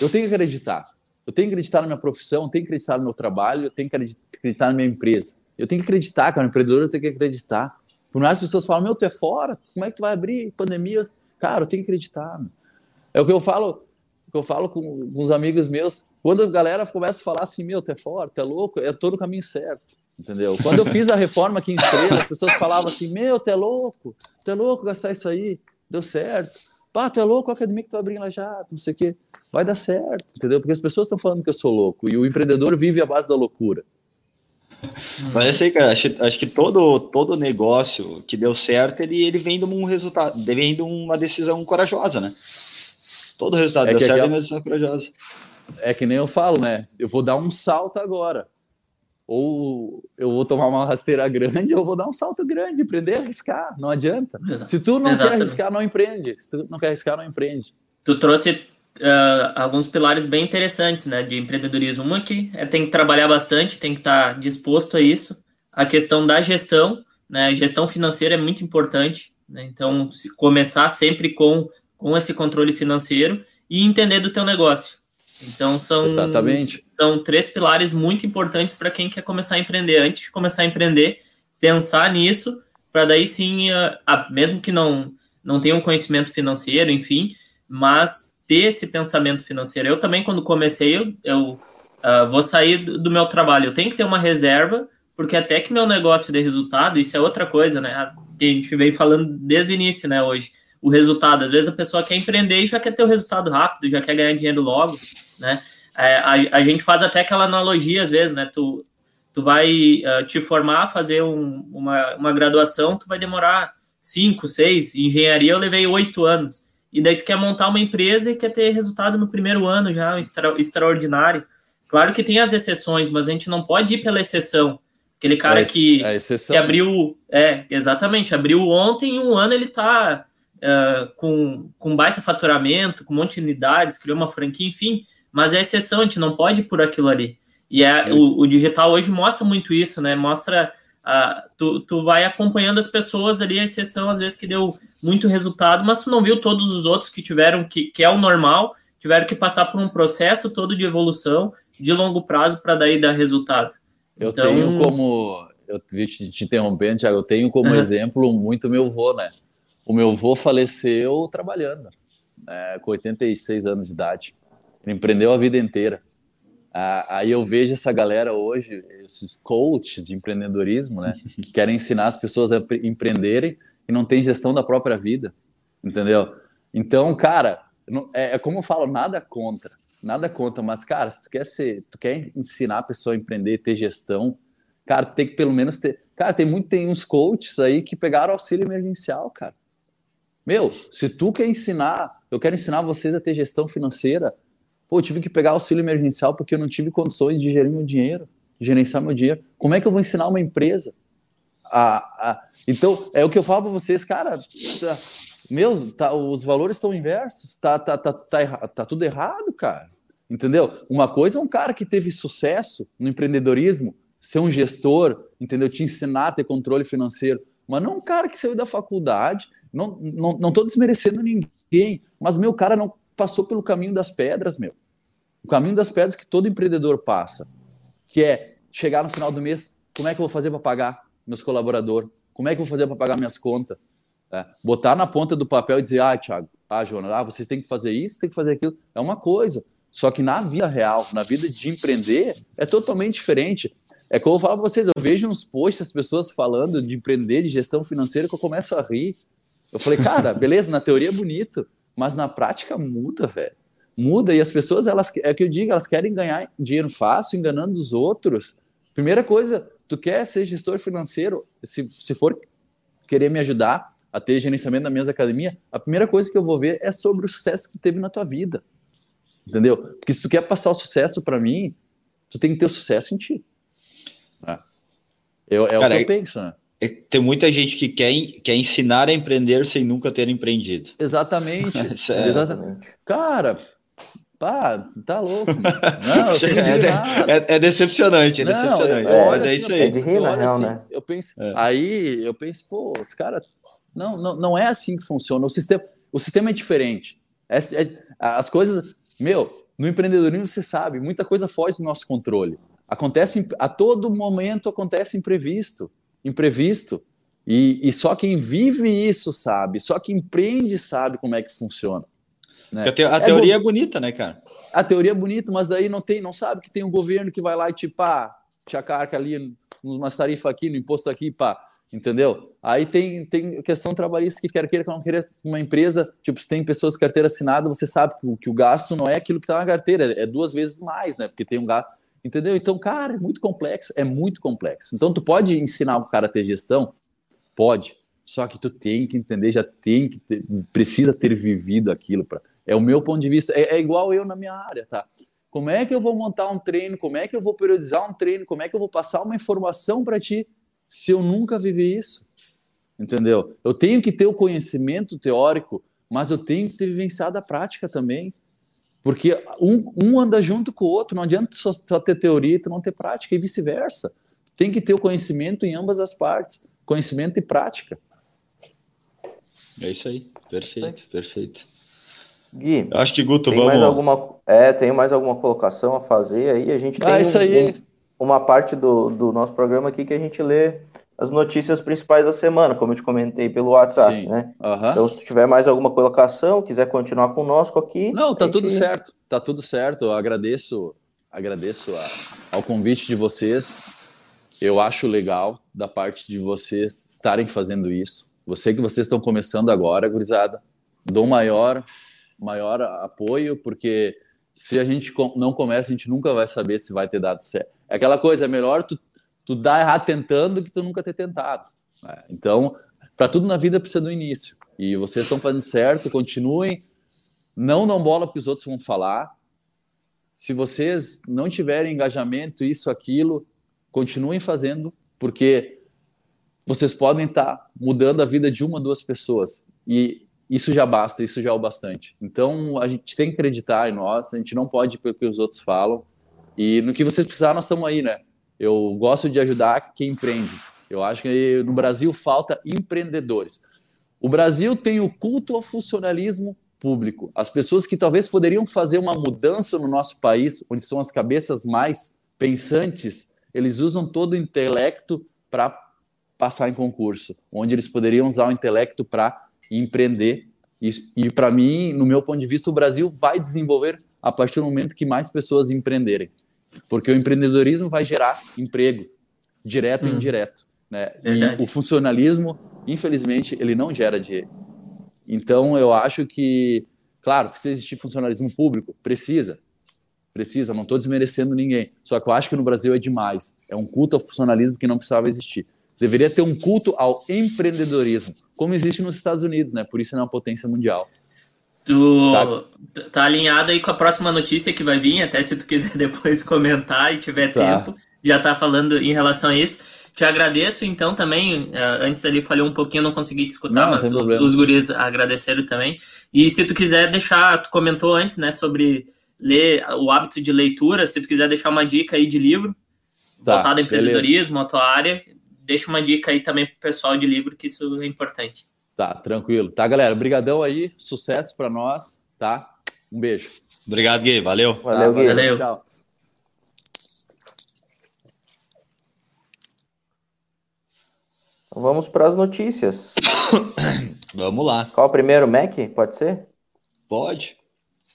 eu tenho que acreditar. Eu tenho que acreditar na minha profissão, eu tenho que acreditar no meu trabalho, eu tenho que acreditar na minha empresa. Eu tenho que acreditar, cara, empreendedor eu tenho que acreditar. Por mais as pessoas falam, meu, tu é fora, como é que tu vai abrir pandemia? Cara, eu tenho que acreditar. Meu. É o que eu falo, que eu falo com, com os amigos meus. Quando a galera começa a falar assim, meu, tu é fora, tu é louco, eu tô no caminho certo. Entendeu? Quando eu fiz a reforma aqui em Estrela, as pessoas falavam assim, meu, tu é louco, tu é louco gastar isso aí. Deu certo. Pá, tu é louco, a academia que tu abrindo lá já, não sei o quê. Vai dar certo, entendeu? Porque as pessoas estão falando que eu sou louco. E o empreendedor vive à base da loucura. Mas sei, cara, acho, acho, que todo, todo negócio que deu certo, ele, ele vem de um resultado, vem de uma decisão corajosa, né? Todo resultado é deu certo é uma decisão corajosa. É que nem eu falo, né? Eu vou dar um salto agora. Ou eu vou tomar uma rasteira grande, ou eu vou dar um salto grande, empreender arriscar, não adianta. Se tu não Exatamente. quer arriscar, não empreende. Se tu não quer arriscar, não empreende. Tu trouxe uh, alguns pilares bem interessantes, né, de empreendedorismo. Uma que é tem que trabalhar bastante, tem que estar disposto a isso. A questão da gestão, né, gestão financeira é muito importante. Né, então, começar sempre com, com esse controle financeiro e entender do teu negócio. Então, são, Exatamente. são três pilares muito importantes para quem quer começar a empreender. Antes de começar a empreender, pensar nisso, para daí sim, uh, mesmo que não, não tenha um conhecimento financeiro, enfim, mas ter esse pensamento financeiro. Eu também, quando comecei, eu, eu uh, vou sair do, do, meu trabalho, eu tenho que ter uma reserva, porque até que meu negócio dê resultado, isso é outra coisa, né? A gente vem falando desde o início, né, hoje. O resultado, às vezes a pessoa quer empreender e já quer ter o resultado rápido, já quer ganhar dinheiro logo, né? É, a, a gente faz até aquela analogia, às vezes, né? Tu, tu vai uh, te formar, fazer um, uma, uma graduação, tu vai demorar cinco, seis, engenharia eu levei oito anos e daí tu quer montar uma empresa e quer ter resultado no primeiro ano já, extra, extraordinário. Claro que tem as exceções, mas a gente não pode ir pela exceção. Aquele cara é, que, é que abriu, é, exatamente, abriu ontem e um ano ele tá uh, com, com baita faturamento, com um monte de unidades, criou uma franquia, enfim, mas é exceção, a gente não pode ir por aquilo ali. E é, o, o digital hoje mostra muito isso, né? Mostra, uh, tu, tu vai acompanhando as pessoas ali, a exceção às vezes que deu muito resultado, mas tu não viu todos os outros que tiveram, que, que é o normal, tiveram que passar por um processo todo de evolução de longo prazo para daí dar resultado. Eu então... tenho como, eu te, te interrompendo, Thiago, eu tenho como exemplo muito meu avô, né? O meu avô faleceu trabalhando, né, com 86 anos de idade. Ele empreendeu a vida inteira. Ah, aí eu vejo essa galera hoje, esses coaches de empreendedorismo, né, que querem ensinar as pessoas a empreenderem, que não tem gestão da própria vida, entendeu? Então, cara, é, é como eu falo, nada contra, nada contra, mas, cara, se tu quer ser, tu quer ensinar a pessoa a empreender, ter gestão, cara, tem que pelo menos ter. Cara, tem muito, tem uns coaches aí que pegaram auxílio emergencial, cara. Meu, se tu quer ensinar, eu quero ensinar vocês a ter gestão financeira. Pô, eu tive que pegar auxílio emergencial porque eu não tive condições de gerir meu dinheiro, gerenciar meu dinheiro. Como é que eu vou ensinar uma empresa a, a então, é o que eu falo para vocês, cara. Tá, meu, tá, os valores estão inversos, tá, tá, tá, tá, tá tudo errado, cara. Entendeu? Uma coisa é um cara que teve sucesso no empreendedorismo, ser um gestor, entendeu? Te ensinar a ter controle financeiro. Mas não um cara que saiu da faculdade, não, não, não desmerecendo ninguém, mas meu cara não passou pelo caminho das pedras, meu. O caminho das pedras que todo empreendedor passa, que é chegar no final do mês, como é que eu vou fazer para pagar meus colaboradores? Como é que eu vou fazer para pagar minhas contas? É, botar na ponta do papel e dizer, ah, Thiago, ah, Jonas, ah, vocês têm que fazer isso, tem que fazer aquilo, é uma coisa. Só que na vida real, na vida de empreender, é totalmente diferente. É como eu falo para vocês, eu vejo uns posts as pessoas falando de empreender, de gestão financeira, que eu começo a rir. Eu falei, cara, beleza, na teoria é bonito, mas na prática muda, velho. Muda e as pessoas, elas é o que eu digo, elas querem ganhar dinheiro fácil, enganando os outros. Primeira coisa, tu quer ser gestor financeiro, se, se for querer me ajudar a ter gerenciamento da minha academia, a primeira coisa que eu vou ver é sobre o sucesso que teve na tua vida. Entendeu? Porque se tu quer passar o sucesso para mim, tu tem que ter o sucesso em ti. É, eu, é Cara, o que eu penso, né? É, tem muita gente que quer, quer ensinar a empreender sem nunca ter empreendido. Exatamente. é. Exatamente. Cara, pá, tá louco. Não, é, é, é, decepcionante, é não, decepcionante. É, mas é isso aí. É de rir, na real, assim, né? Eu penso, Aí eu penso, pô, os caras. Não, não, não é assim que funciona. O sistema, o sistema é diferente. as coisas. Meu, no empreendedorismo você sabe, muita coisa foge do nosso controle. Acontece a todo momento acontece imprevisto, imprevisto. E, e só quem vive isso sabe, só quem empreende sabe como é que funciona. Né? A, te a é teoria é, é bonita, né, cara? A teoria é bonita, mas daí não tem, não sabe que tem um governo que vai lá e tipo, ah, te acarca ali umas tarifas aqui, no imposto aqui, pá, entendeu? Aí tem, tem questão trabalhista que quer queira que não queira uma empresa, tipo, se tem pessoas carteira assinada, você sabe que o, que o gasto não é aquilo que está na carteira, é duas vezes mais, né? Porque tem um gasto Entendeu? Então, cara, é muito complexo, é muito complexo. Então, tu pode ensinar o cara a ter gestão? Pode. Só que tu tem que entender, já tem que ter, precisa ter vivido aquilo. Pra, é o meu ponto de vista. É, é, igual eu na minha área, tá? Como é que eu vou montar um treino? Como é que eu vou periodizar um treino? Como é que eu vou passar uma informação para ti se eu nunca vivi isso? Entendeu? Eu tenho que ter o conhecimento teórico, mas eu tenho que ter vivenciado a prática também. Porque um, um anda junto com o outro, não adianta só, só ter teoria e tu não ter prática, e vice-versa. Tem que ter o conhecimento em ambas as partes, conhecimento e prática. É isso aí, perfeito, perfeito. Gui, acho que Guto, tem vamos. Mais alguma, é, tem mais alguma colocação a fazer aí? A gente ah, tem ah, isso aí. uma parte do, do nosso programa aqui que a gente lê as notícias principais da semana, como eu te comentei pelo WhatsApp, Sim. né? Uhum. Então, se tiver mais alguma colocação, quiser continuar conosco aqui. Não, tá tudo certo, tá tudo certo. Eu agradeço, agradeço a, ao convite de vocês. Eu acho legal da parte de vocês estarem fazendo isso. Você que vocês estão começando agora, gurizada, dou maior, maior apoio, porque se a gente não começa, a gente nunca vai saber se vai ter dado certo. É aquela coisa, é melhor tu tu dá errado tentando que tu nunca ter tentado. Né? Então, para tudo na vida precisa do início. E vocês estão fazendo certo, continuem. Não dão bola porque os outros vão falar. Se vocês não tiverem engajamento, isso, aquilo, continuem fazendo, porque vocês podem estar tá mudando a vida de uma, duas pessoas. E isso já basta, isso já é o bastante. Então, a gente tem que acreditar em nós, a gente não pode ir pelo que os outros falam. E no que vocês precisarem, nós estamos aí, né? Eu gosto de ajudar quem empreende. Eu acho que no Brasil falta empreendedores. O Brasil tem o culto ao funcionalismo público. As pessoas que talvez poderiam fazer uma mudança no nosso país, onde são as cabeças mais pensantes, eles usam todo o intelecto para passar em concurso, onde eles poderiam usar o intelecto para empreender. E, e para mim, no meu ponto de vista, o Brasil vai desenvolver a partir do momento que mais pessoas empreenderem. Porque o empreendedorismo vai gerar emprego, direto e hum. indireto. Né? E o funcionalismo, infelizmente, ele não gera dinheiro. Então, eu acho que, claro, precisa existir funcionalismo público, precisa, precisa, não estou desmerecendo ninguém. Só que eu acho que no Brasil é demais. É um culto ao funcionalismo que não precisava existir. Deveria ter um culto ao empreendedorismo, como existe nos Estados Unidos, né? Por isso é uma potência mundial. Tu tá. tá alinhado aí com a próxima notícia que vai vir, até se tu quiser depois comentar e tiver tá. tempo, já tá falando em relação a isso. Te agradeço, então, também. Eh, antes ali falei um pouquinho, não consegui te escutar, não, mas os, os guris agradeceram também. E se tu quiser deixar, tu comentou antes, né, sobre ler o hábito de leitura, se tu quiser deixar uma dica aí de livro, tá, voltado ao empreendedorismo, beleza. a tua área, deixa uma dica aí também pro pessoal de livro, que isso é importante. Tá, tranquilo. Tá, galera? Obrigadão aí. Sucesso para nós, tá? Um beijo. Obrigado, Gui. Valeu. Valeu, Gui. Valeu. Tchau. Então vamos para as notícias. Vamos lá. Qual o primeiro, Mac? Pode ser? Pode.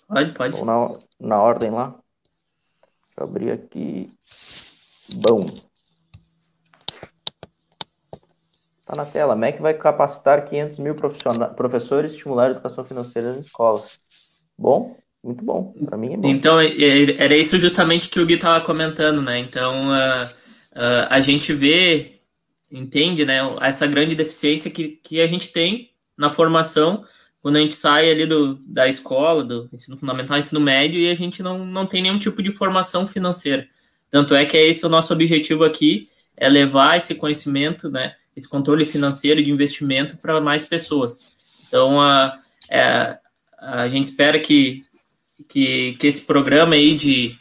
Pode, pode. Na, na ordem lá. Deixa eu abrir aqui. Bom. Tá na tela. MEC vai capacitar 500 mil professores estimular a educação financeira nas escolas. Bom, muito bom. Para mim é bom. Então, é, é, era isso justamente que o Gui estava comentando, né? Então, uh, uh, a gente vê, entende, né? Essa grande deficiência que, que a gente tem na formação quando a gente sai ali do, da escola, do ensino fundamental, ensino médio, e a gente não, não tem nenhum tipo de formação financeira. Tanto é que é esse o nosso objetivo aqui, é levar esse conhecimento, né, esse controle financeiro de investimento para mais pessoas. Então, a, é, a gente espera que, que, que esse programa aí de,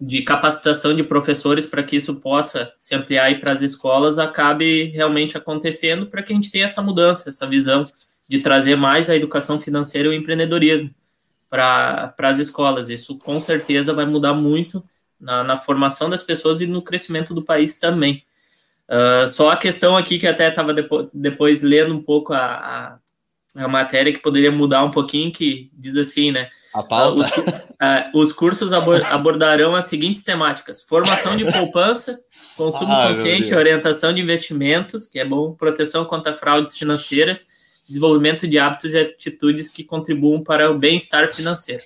de capacitação de professores para que isso possa se ampliar para as escolas acabe realmente acontecendo para que a gente tenha essa mudança, essa visão de trazer mais a educação financeira e o empreendedorismo para as escolas. Isso com certeza vai mudar muito na, na, formação das pessoas e no crescimento do país também. Uh, só a questão aqui que até estava depo depois lendo um pouco a, a, a, matéria que poderia mudar um pouquinho, que diz assim, né? A pauta. Uh, os, uh, os, cursos abordarão as seguintes temáticas: formação de poupança, consumo ah, consciente, orientação de investimentos, que é bom, proteção contra fraudes financeiras desenvolvimento de hábitos e atitudes que contribuam para o bem-estar financeiro.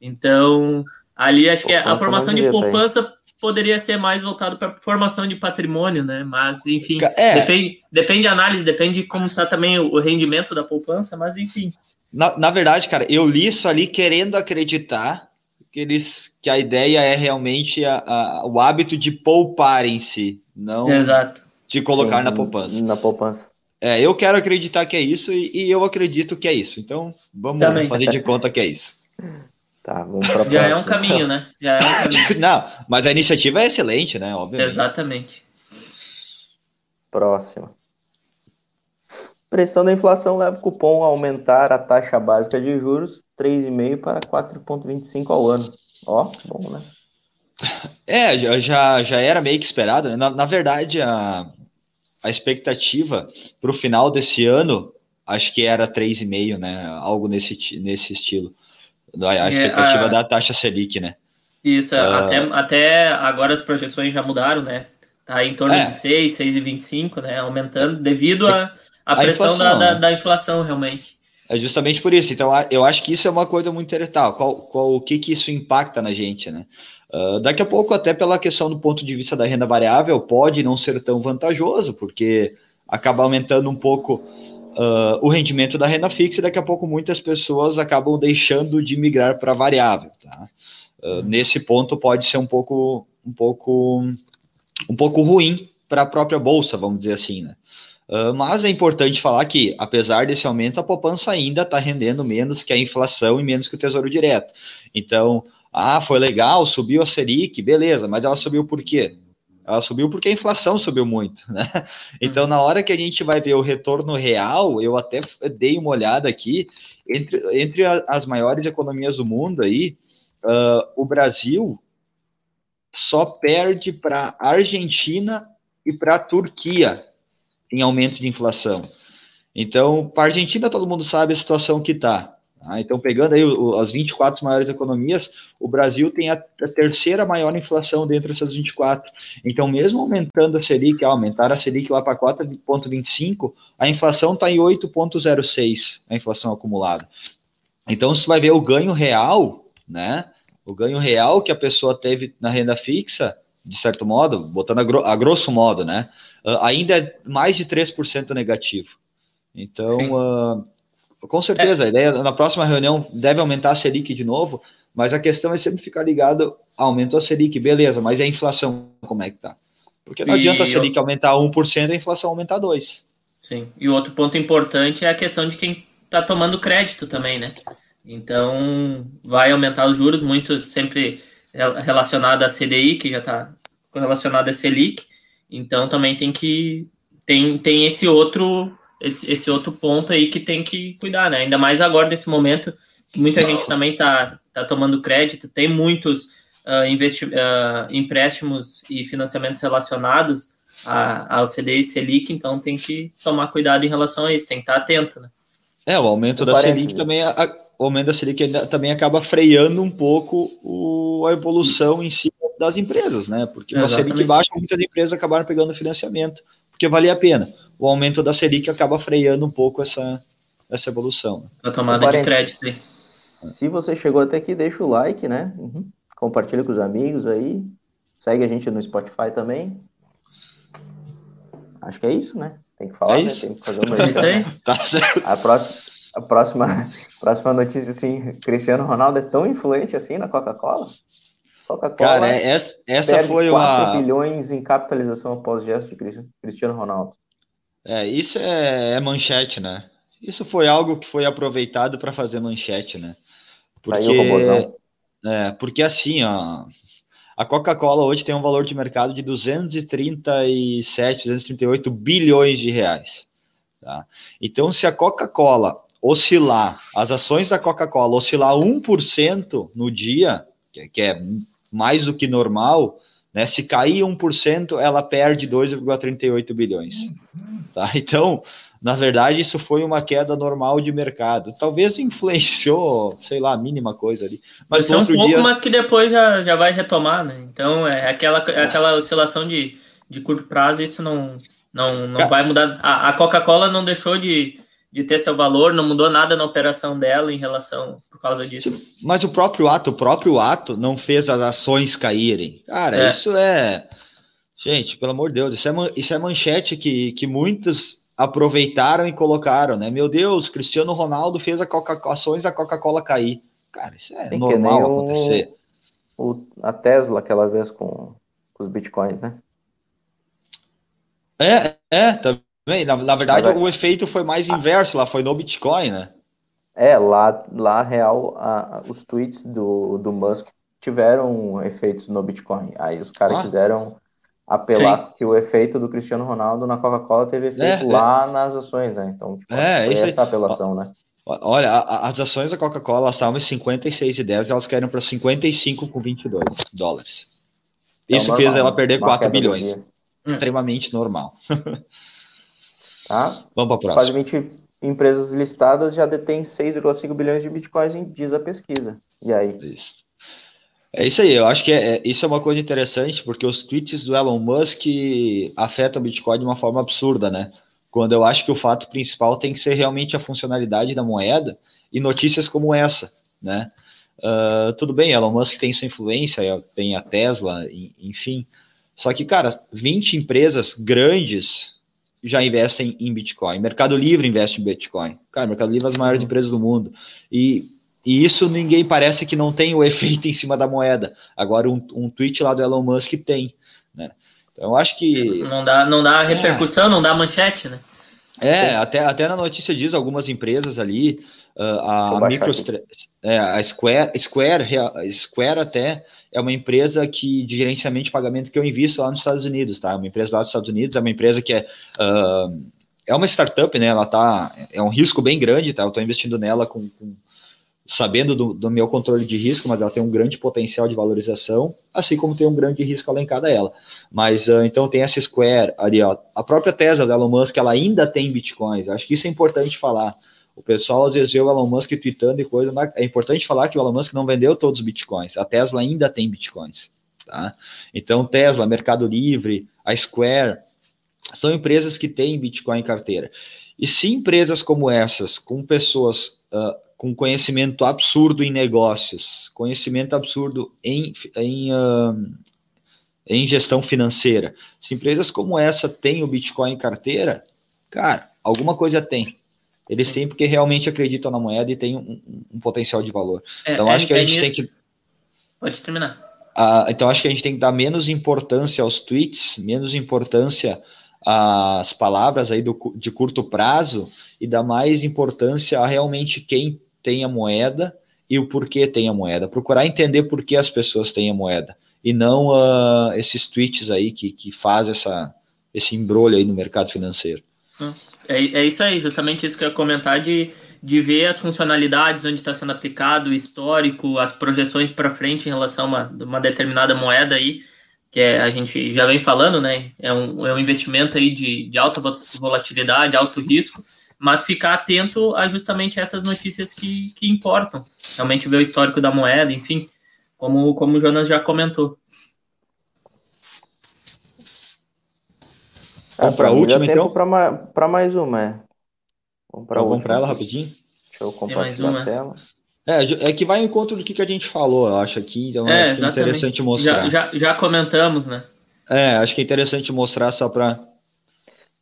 Então, ali acho que a formação de poupança poderia ser mais voltado para formação de patrimônio, né? Mas, enfim, é. depende, depende da análise, depende de como está também o rendimento da poupança, mas enfim. Na, na verdade, cara, eu li isso ali querendo acreditar que, eles, que a ideia é realmente a, a, o hábito de poupar em si, não Exato. de colocar Sim, na poupança. Na poupança. É, eu quero acreditar que é isso e, e, eu acredito que é isso. Então, vamos Também. fazer de conta que é isso. Tá, vamos pra Já é um caminho, né? Já é um caminho. Não, mas a iniciativa é excelente, né? Obviamente. Exatamente. Próxima. Pressão da inflação leva o cupom a aumentar a taxa básica de juros 3,5 para 4,25 ao ano. Ó, bom, né? É, já, já era meio que esperado, né? Na, na verdade, a, a expectativa para o final desse ano, acho que era 3,5, né? Algo nesse, nesse estilo. A é, expectativa é, a... da taxa Selic, né? Isso, uh... até, até agora as projeções já mudaram, né? Tá em torno é. de 6, 6,25, né? Aumentando devido à a, a, pressão inflação, da, da, da, inflação, realmente. É justamente por isso. Então, eu acho que isso é uma coisa muito interessante. Qual, qual, o que, que isso impacta na gente, né? Uh, daqui a pouco, até pela questão do ponto de vista da renda variável, pode não ser tão vantajoso, porque acaba aumentando um pouco uh, o rendimento da renda fixa e daqui a pouco muitas pessoas acabam deixando de migrar para variável. Tá? Uh, nesse ponto pode ser um pouco, um pouco, um pouco ruim para a própria bolsa, vamos dizer assim, né? Uh, mas é importante falar que, apesar desse aumento, a poupança ainda está rendendo menos que a inflação e menos que o tesouro direto. Então, ah, foi legal, subiu a Selic, beleza, mas ela subiu por quê? Ela subiu porque a inflação subiu muito, né? Então, uhum. na hora que a gente vai ver o retorno real, eu até dei uma olhada aqui, entre, entre as maiores economias do mundo aí, uh, o Brasil só perde para a Argentina e para a Turquia em aumento de inflação. Então, para a Argentina, todo mundo sabe a situação que está. Ah, então, pegando aí o, as 24 maiores economias, o Brasil tem a, a, terceira maior inflação dentro dessas 24. Então, mesmo aumentando a Selic, aumentar a Selic lá para 4,25, a inflação está em 8,06, a inflação acumulada. Então, você vai ver o ganho real, né? O ganho real que a pessoa teve na renda fixa, de certo modo, botando a, gro a grosso modo, né? Uh, ainda é mais de 3% negativo. Então, uh, com certeza, é. a ideia na próxima reunião deve aumentar a Selic de novo, mas a questão é sempre ficar ligado, aumentou a Selic, beleza, mas a inflação como é que tá? Porque não e adianta a Selic eu... aumentar 1% e a inflação aumentar 2%. Sim, e o outro ponto importante é a questão de quem está tomando crédito também, né? Então, vai aumentar os juros, muito sempre relacionado à CDI, que já está relacionado à Selic, então também tem que tem, tem esse outro esse, esse, outro ponto aí que tem que cuidar, né? Ainda mais agora nesse momento que muita gente também está tá tomando crédito, tem muitos uh, investi uh, empréstimos e financiamentos relacionados a, ao CDI e Selic, então tem que tomar cuidado em relação a isso, tem que estar atento, né? É, o aumento da Selic também a, o aumento da Selic ainda, também acaba freando um pouco o, a evolução em si das empresas, né? Porque a Selic baixa, muitas empresas acabaram pegando financiamento, porque valia a pena. O aumento da Selic acaba freando um pouco essa, essa evolução. Essa tomada de crédito. Se você chegou até aqui, deixa o like, né? Uhum. Compartilha com os amigos aí. Segue a gente no Spotify também. Acho que é isso, né? Tem que falar, é né? Isso. Tem que fazer uma. É isso aí. tá certo. A próxima, a próxima, próxima notícia, assim, Cristiano Ronaldo é tão influente assim na Coca-Cola? Coca-Cola. Cara, essa, essa foi 4 uma. bilhões em capitalização após gesto de Cristiano Ronaldo. É, isso é, é manchete, né? Isso foi algo que foi aproveitado para fazer manchete, né? Porque, é, porque assim, ó, a Coca-Cola hoje tem um valor de mercado de 237, 238 bilhões de reais. Tá? Então, se a Coca-Cola oscilar, as ações da Coca-Cola oscilar 1% no dia, que é mais do que normal, né? Se cair 1%, ela perde 2,38 bilhões. Tá? Então, na verdade, isso foi uma queda normal de mercado. Talvez influenciou, sei lá, a mínima coisa ali. Mas um pouco, dia... mas que depois já, já vai retomar, né? Então, é aquela, é aquela oscilação de, de curto prazo, isso não, não, não vai mudar. A, a Coca-Cola não deixou de, de ter seu valor, não mudou nada na operação dela em relação por causa disso. Mas o próprio ato, o próprio ato não fez as ações caírem. Cara, é. isso é. Gente, pelo amor de Deus, isso é, isso é manchete que, que muitos aproveitaram e colocaram, né? Meu Deus, Cristiano Ronaldo fez a Coca ações da Coca-Cola cair. Cara, isso é Tem normal acontecer. O, a Tesla aquela vez com, com os bitcoins, né? É, é, também. Na, na verdade, o efeito foi mais inverso, lá foi no Bitcoin, né? É, lá, lá real, a, os tweets do, do Musk tiveram efeitos no Bitcoin. Aí os caras ah. quiseram apelar Sim. que o efeito do Cristiano Ronaldo na Coca-Cola teve efeito é, lá é. nas ações, né? Então, tipo, é, isso essa apelação, né? Olha, a, as ações da Coca-Cola estavam em 56,10 e elas caíram para 55,22 dólares. É isso normal, fez ela perder 4 bilhões. Extremamente normal. tá? Vamos para a próxima. Quase 20 empresas listadas já detêm 6,5 bilhões de bitcoins, diz a pesquisa. E aí? Isso. É isso aí, eu acho que é, é, isso é uma coisa interessante, porque os tweets do Elon Musk afetam o Bitcoin de uma forma absurda, né? Quando eu acho que o fato principal tem que ser realmente a funcionalidade da moeda e notícias como essa, né? Uh, tudo bem, Elon Musk tem sua influência, tem a Tesla, enfim. Só que, cara, 20 empresas grandes já investem em Bitcoin. Mercado Livre investe em Bitcoin. Cara, Mercado Livre é as maiores uhum. empresas do mundo. E e isso ninguém parece que não tem o efeito em cima da moeda. Agora, um, um tweet lá do Elon Musk tem, né? Então, eu acho que. Não dá, não dá repercussão, é. não dá manchete, né? É, até, até na notícia diz algumas empresas ali, a, a Micro, é, a Square, Square, Square até é uma empresa que de gerenciamento de pagamento que eu invisto lá nos Estados Unidos, tá? É uma empresa lá dos Estados Unidos, é uma empresa que é uh, é uma startup, né? Ela tá é um risco bem grande, tá? Eu estou investindo nela com, com sabendo do, do, meu controle de risco, mas ela tem um grande potencial de valorização, assim como tem um grande risco alencado a ela. Mas uh, então tem essa Square ali, ó, a própria Tesla do Elon Musk, ela ainda tem bitcoins. Acho que isso é importante falar. O pessoal às vezes vê o Elon Musk tweetando e coisa, é importante falar que o Elon Musk não vendeu todos os bitcoins. A Tesla ainda tem bitcoins, tá? Então Tesla, Mercado Livre, a Square são empresas que têm bitcoin em carteira. E se empresas como essas, com pessoas uh, com conhecimento absurdo em negócios, conhecimento absurdo em, em, uh, em gestão financeira. Se empresas como essa têm o Bitcoin em carteira, cara, alguma coisa tem. Eles têm porque realmente acreditam na moeda e têm um, um potencial de valor. É, então, acho é, que a é gente tem que. Pode terminar. Uh, então, acho que a gente tem que dar menos importância aos tweets, menos importância às palavras aí do, de curto prazo e dar mais importância a realmente quem tem a moeda e o porquê tem a moeda. Procurar entender por que as pessoas têm a moeda. E não uh, esses tweets aí que, que faz essa, esse embrolho aí no mercado financeiro. Hum, é, é isso aí, justamente isso que eu ia comentar de, de ver as funcionalidades, onde está sendo aplicado, o histórico, as projeções para frente em relação a uma, uma determinada moeda aí, que é, a gente já vem falando, né? É um, é um investimento aí de, de alta volatilidade, alto risco, mas ficar atento a justamente essas notícias que, que importam. Realmente ver o histórico da moeda, enfim, como, como o Jonas já comentou. Vamos para a última, então? Para mais uma, é. Vamos para então, ela rapidinho? Deixa eu compartilhar a tela. É, é que vai em encontro do que, que a gente falou, eu acho aqui, então é, acho é interessante mostrar. Já, já, já, comentamos, né? É, acho que é interessante mostrar só para.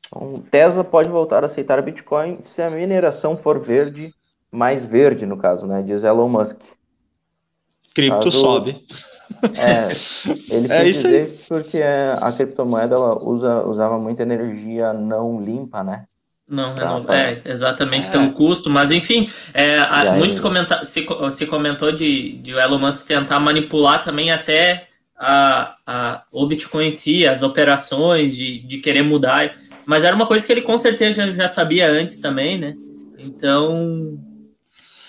Então, Tesla pode voltar a aceitar Bitcoin se a mineração for verde, mais verde no caso, né? Diz Elon Musk. Cripto caso... sobe. É, ele é quis dizer aí. porque a criptomoeda ela usa, usava muita energia não limpa, né? Não, não é, exatamente, é. tem um custo, mas enfim, é, a, muitos comenta se, se comentou de, de o Elon Musk tentar manipular também até a, a, o Bitcoin em si, as operações, de, de querer mudar, mas era uma coisa que ele com certeza já, já sabia antes também, né? Então,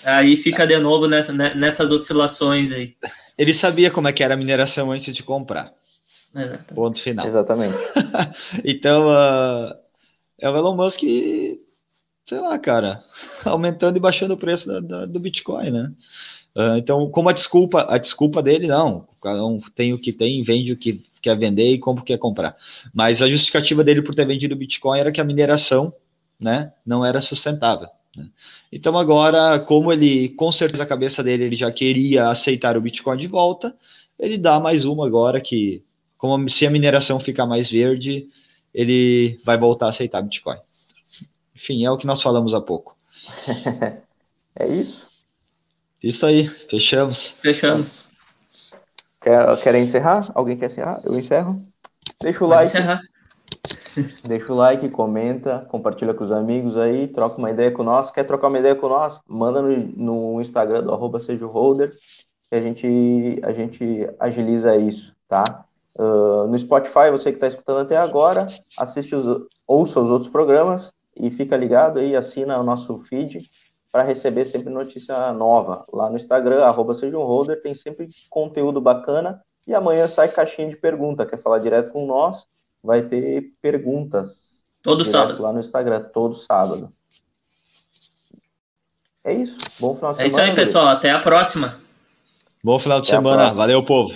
aí fica de novo nessa, nessas oscilações aí. Ele sabia como é que era a mineração antes de comprar. Exatamente. Ponto final. Exatamente. então, uh, é o Elon Musk, sei lá, cara, aumentando e baixando o preço da, da, do Bitcoin, né? Uh, então, como a desculpa, a desculpa dele, não, cada um tem o que tem, vende o que quer vender e compra o que quer comprar. Mas a justificativa dele por ter vendido o Bitcoin era que a mineração, né, não era sustentável. Né? Então agora, como ele, com certeza a cabeça dele, ele já queria aceitar o Bitcoin de volta, ele dá mais uma agora que, como se a mineração ficar mais verde, ele vai voltar a aceitar Bitcoin. Enfim, é o que nós falamos há pouco. é isso? Isso aí, fechamos. Fechamos. Quer, querem encerrar? Alguém quer encerrar? Eu encerro. Deixa o Pode like. Encerrar. Deixa o like, comenta, compartilha com os amigos aí, troca uma ideia com nós. Quer trocar uma ideia com nós? Manda no, no Instagram do arroba seja holder que a gente, a gente agiliza isso, tá? Uh, no Spotify, você que está escutando até agora, assiste os, ouça os outros programas e fica ligado aí, assina o nosso feed para receber sempre notícia nova. Lá no Instagram, arroba seja holder, tem sempre conteúdo bacana e amanhã sai caixinha de pergunta. Quer falar direto com nós? Vai ter perguntas. Todo sábado. Lá no Instagram, todo sábado. É isso. Bom final de é semana. É isso aí, pessoal. Até a próxima. Bom final de Até semana. Valeu, povo.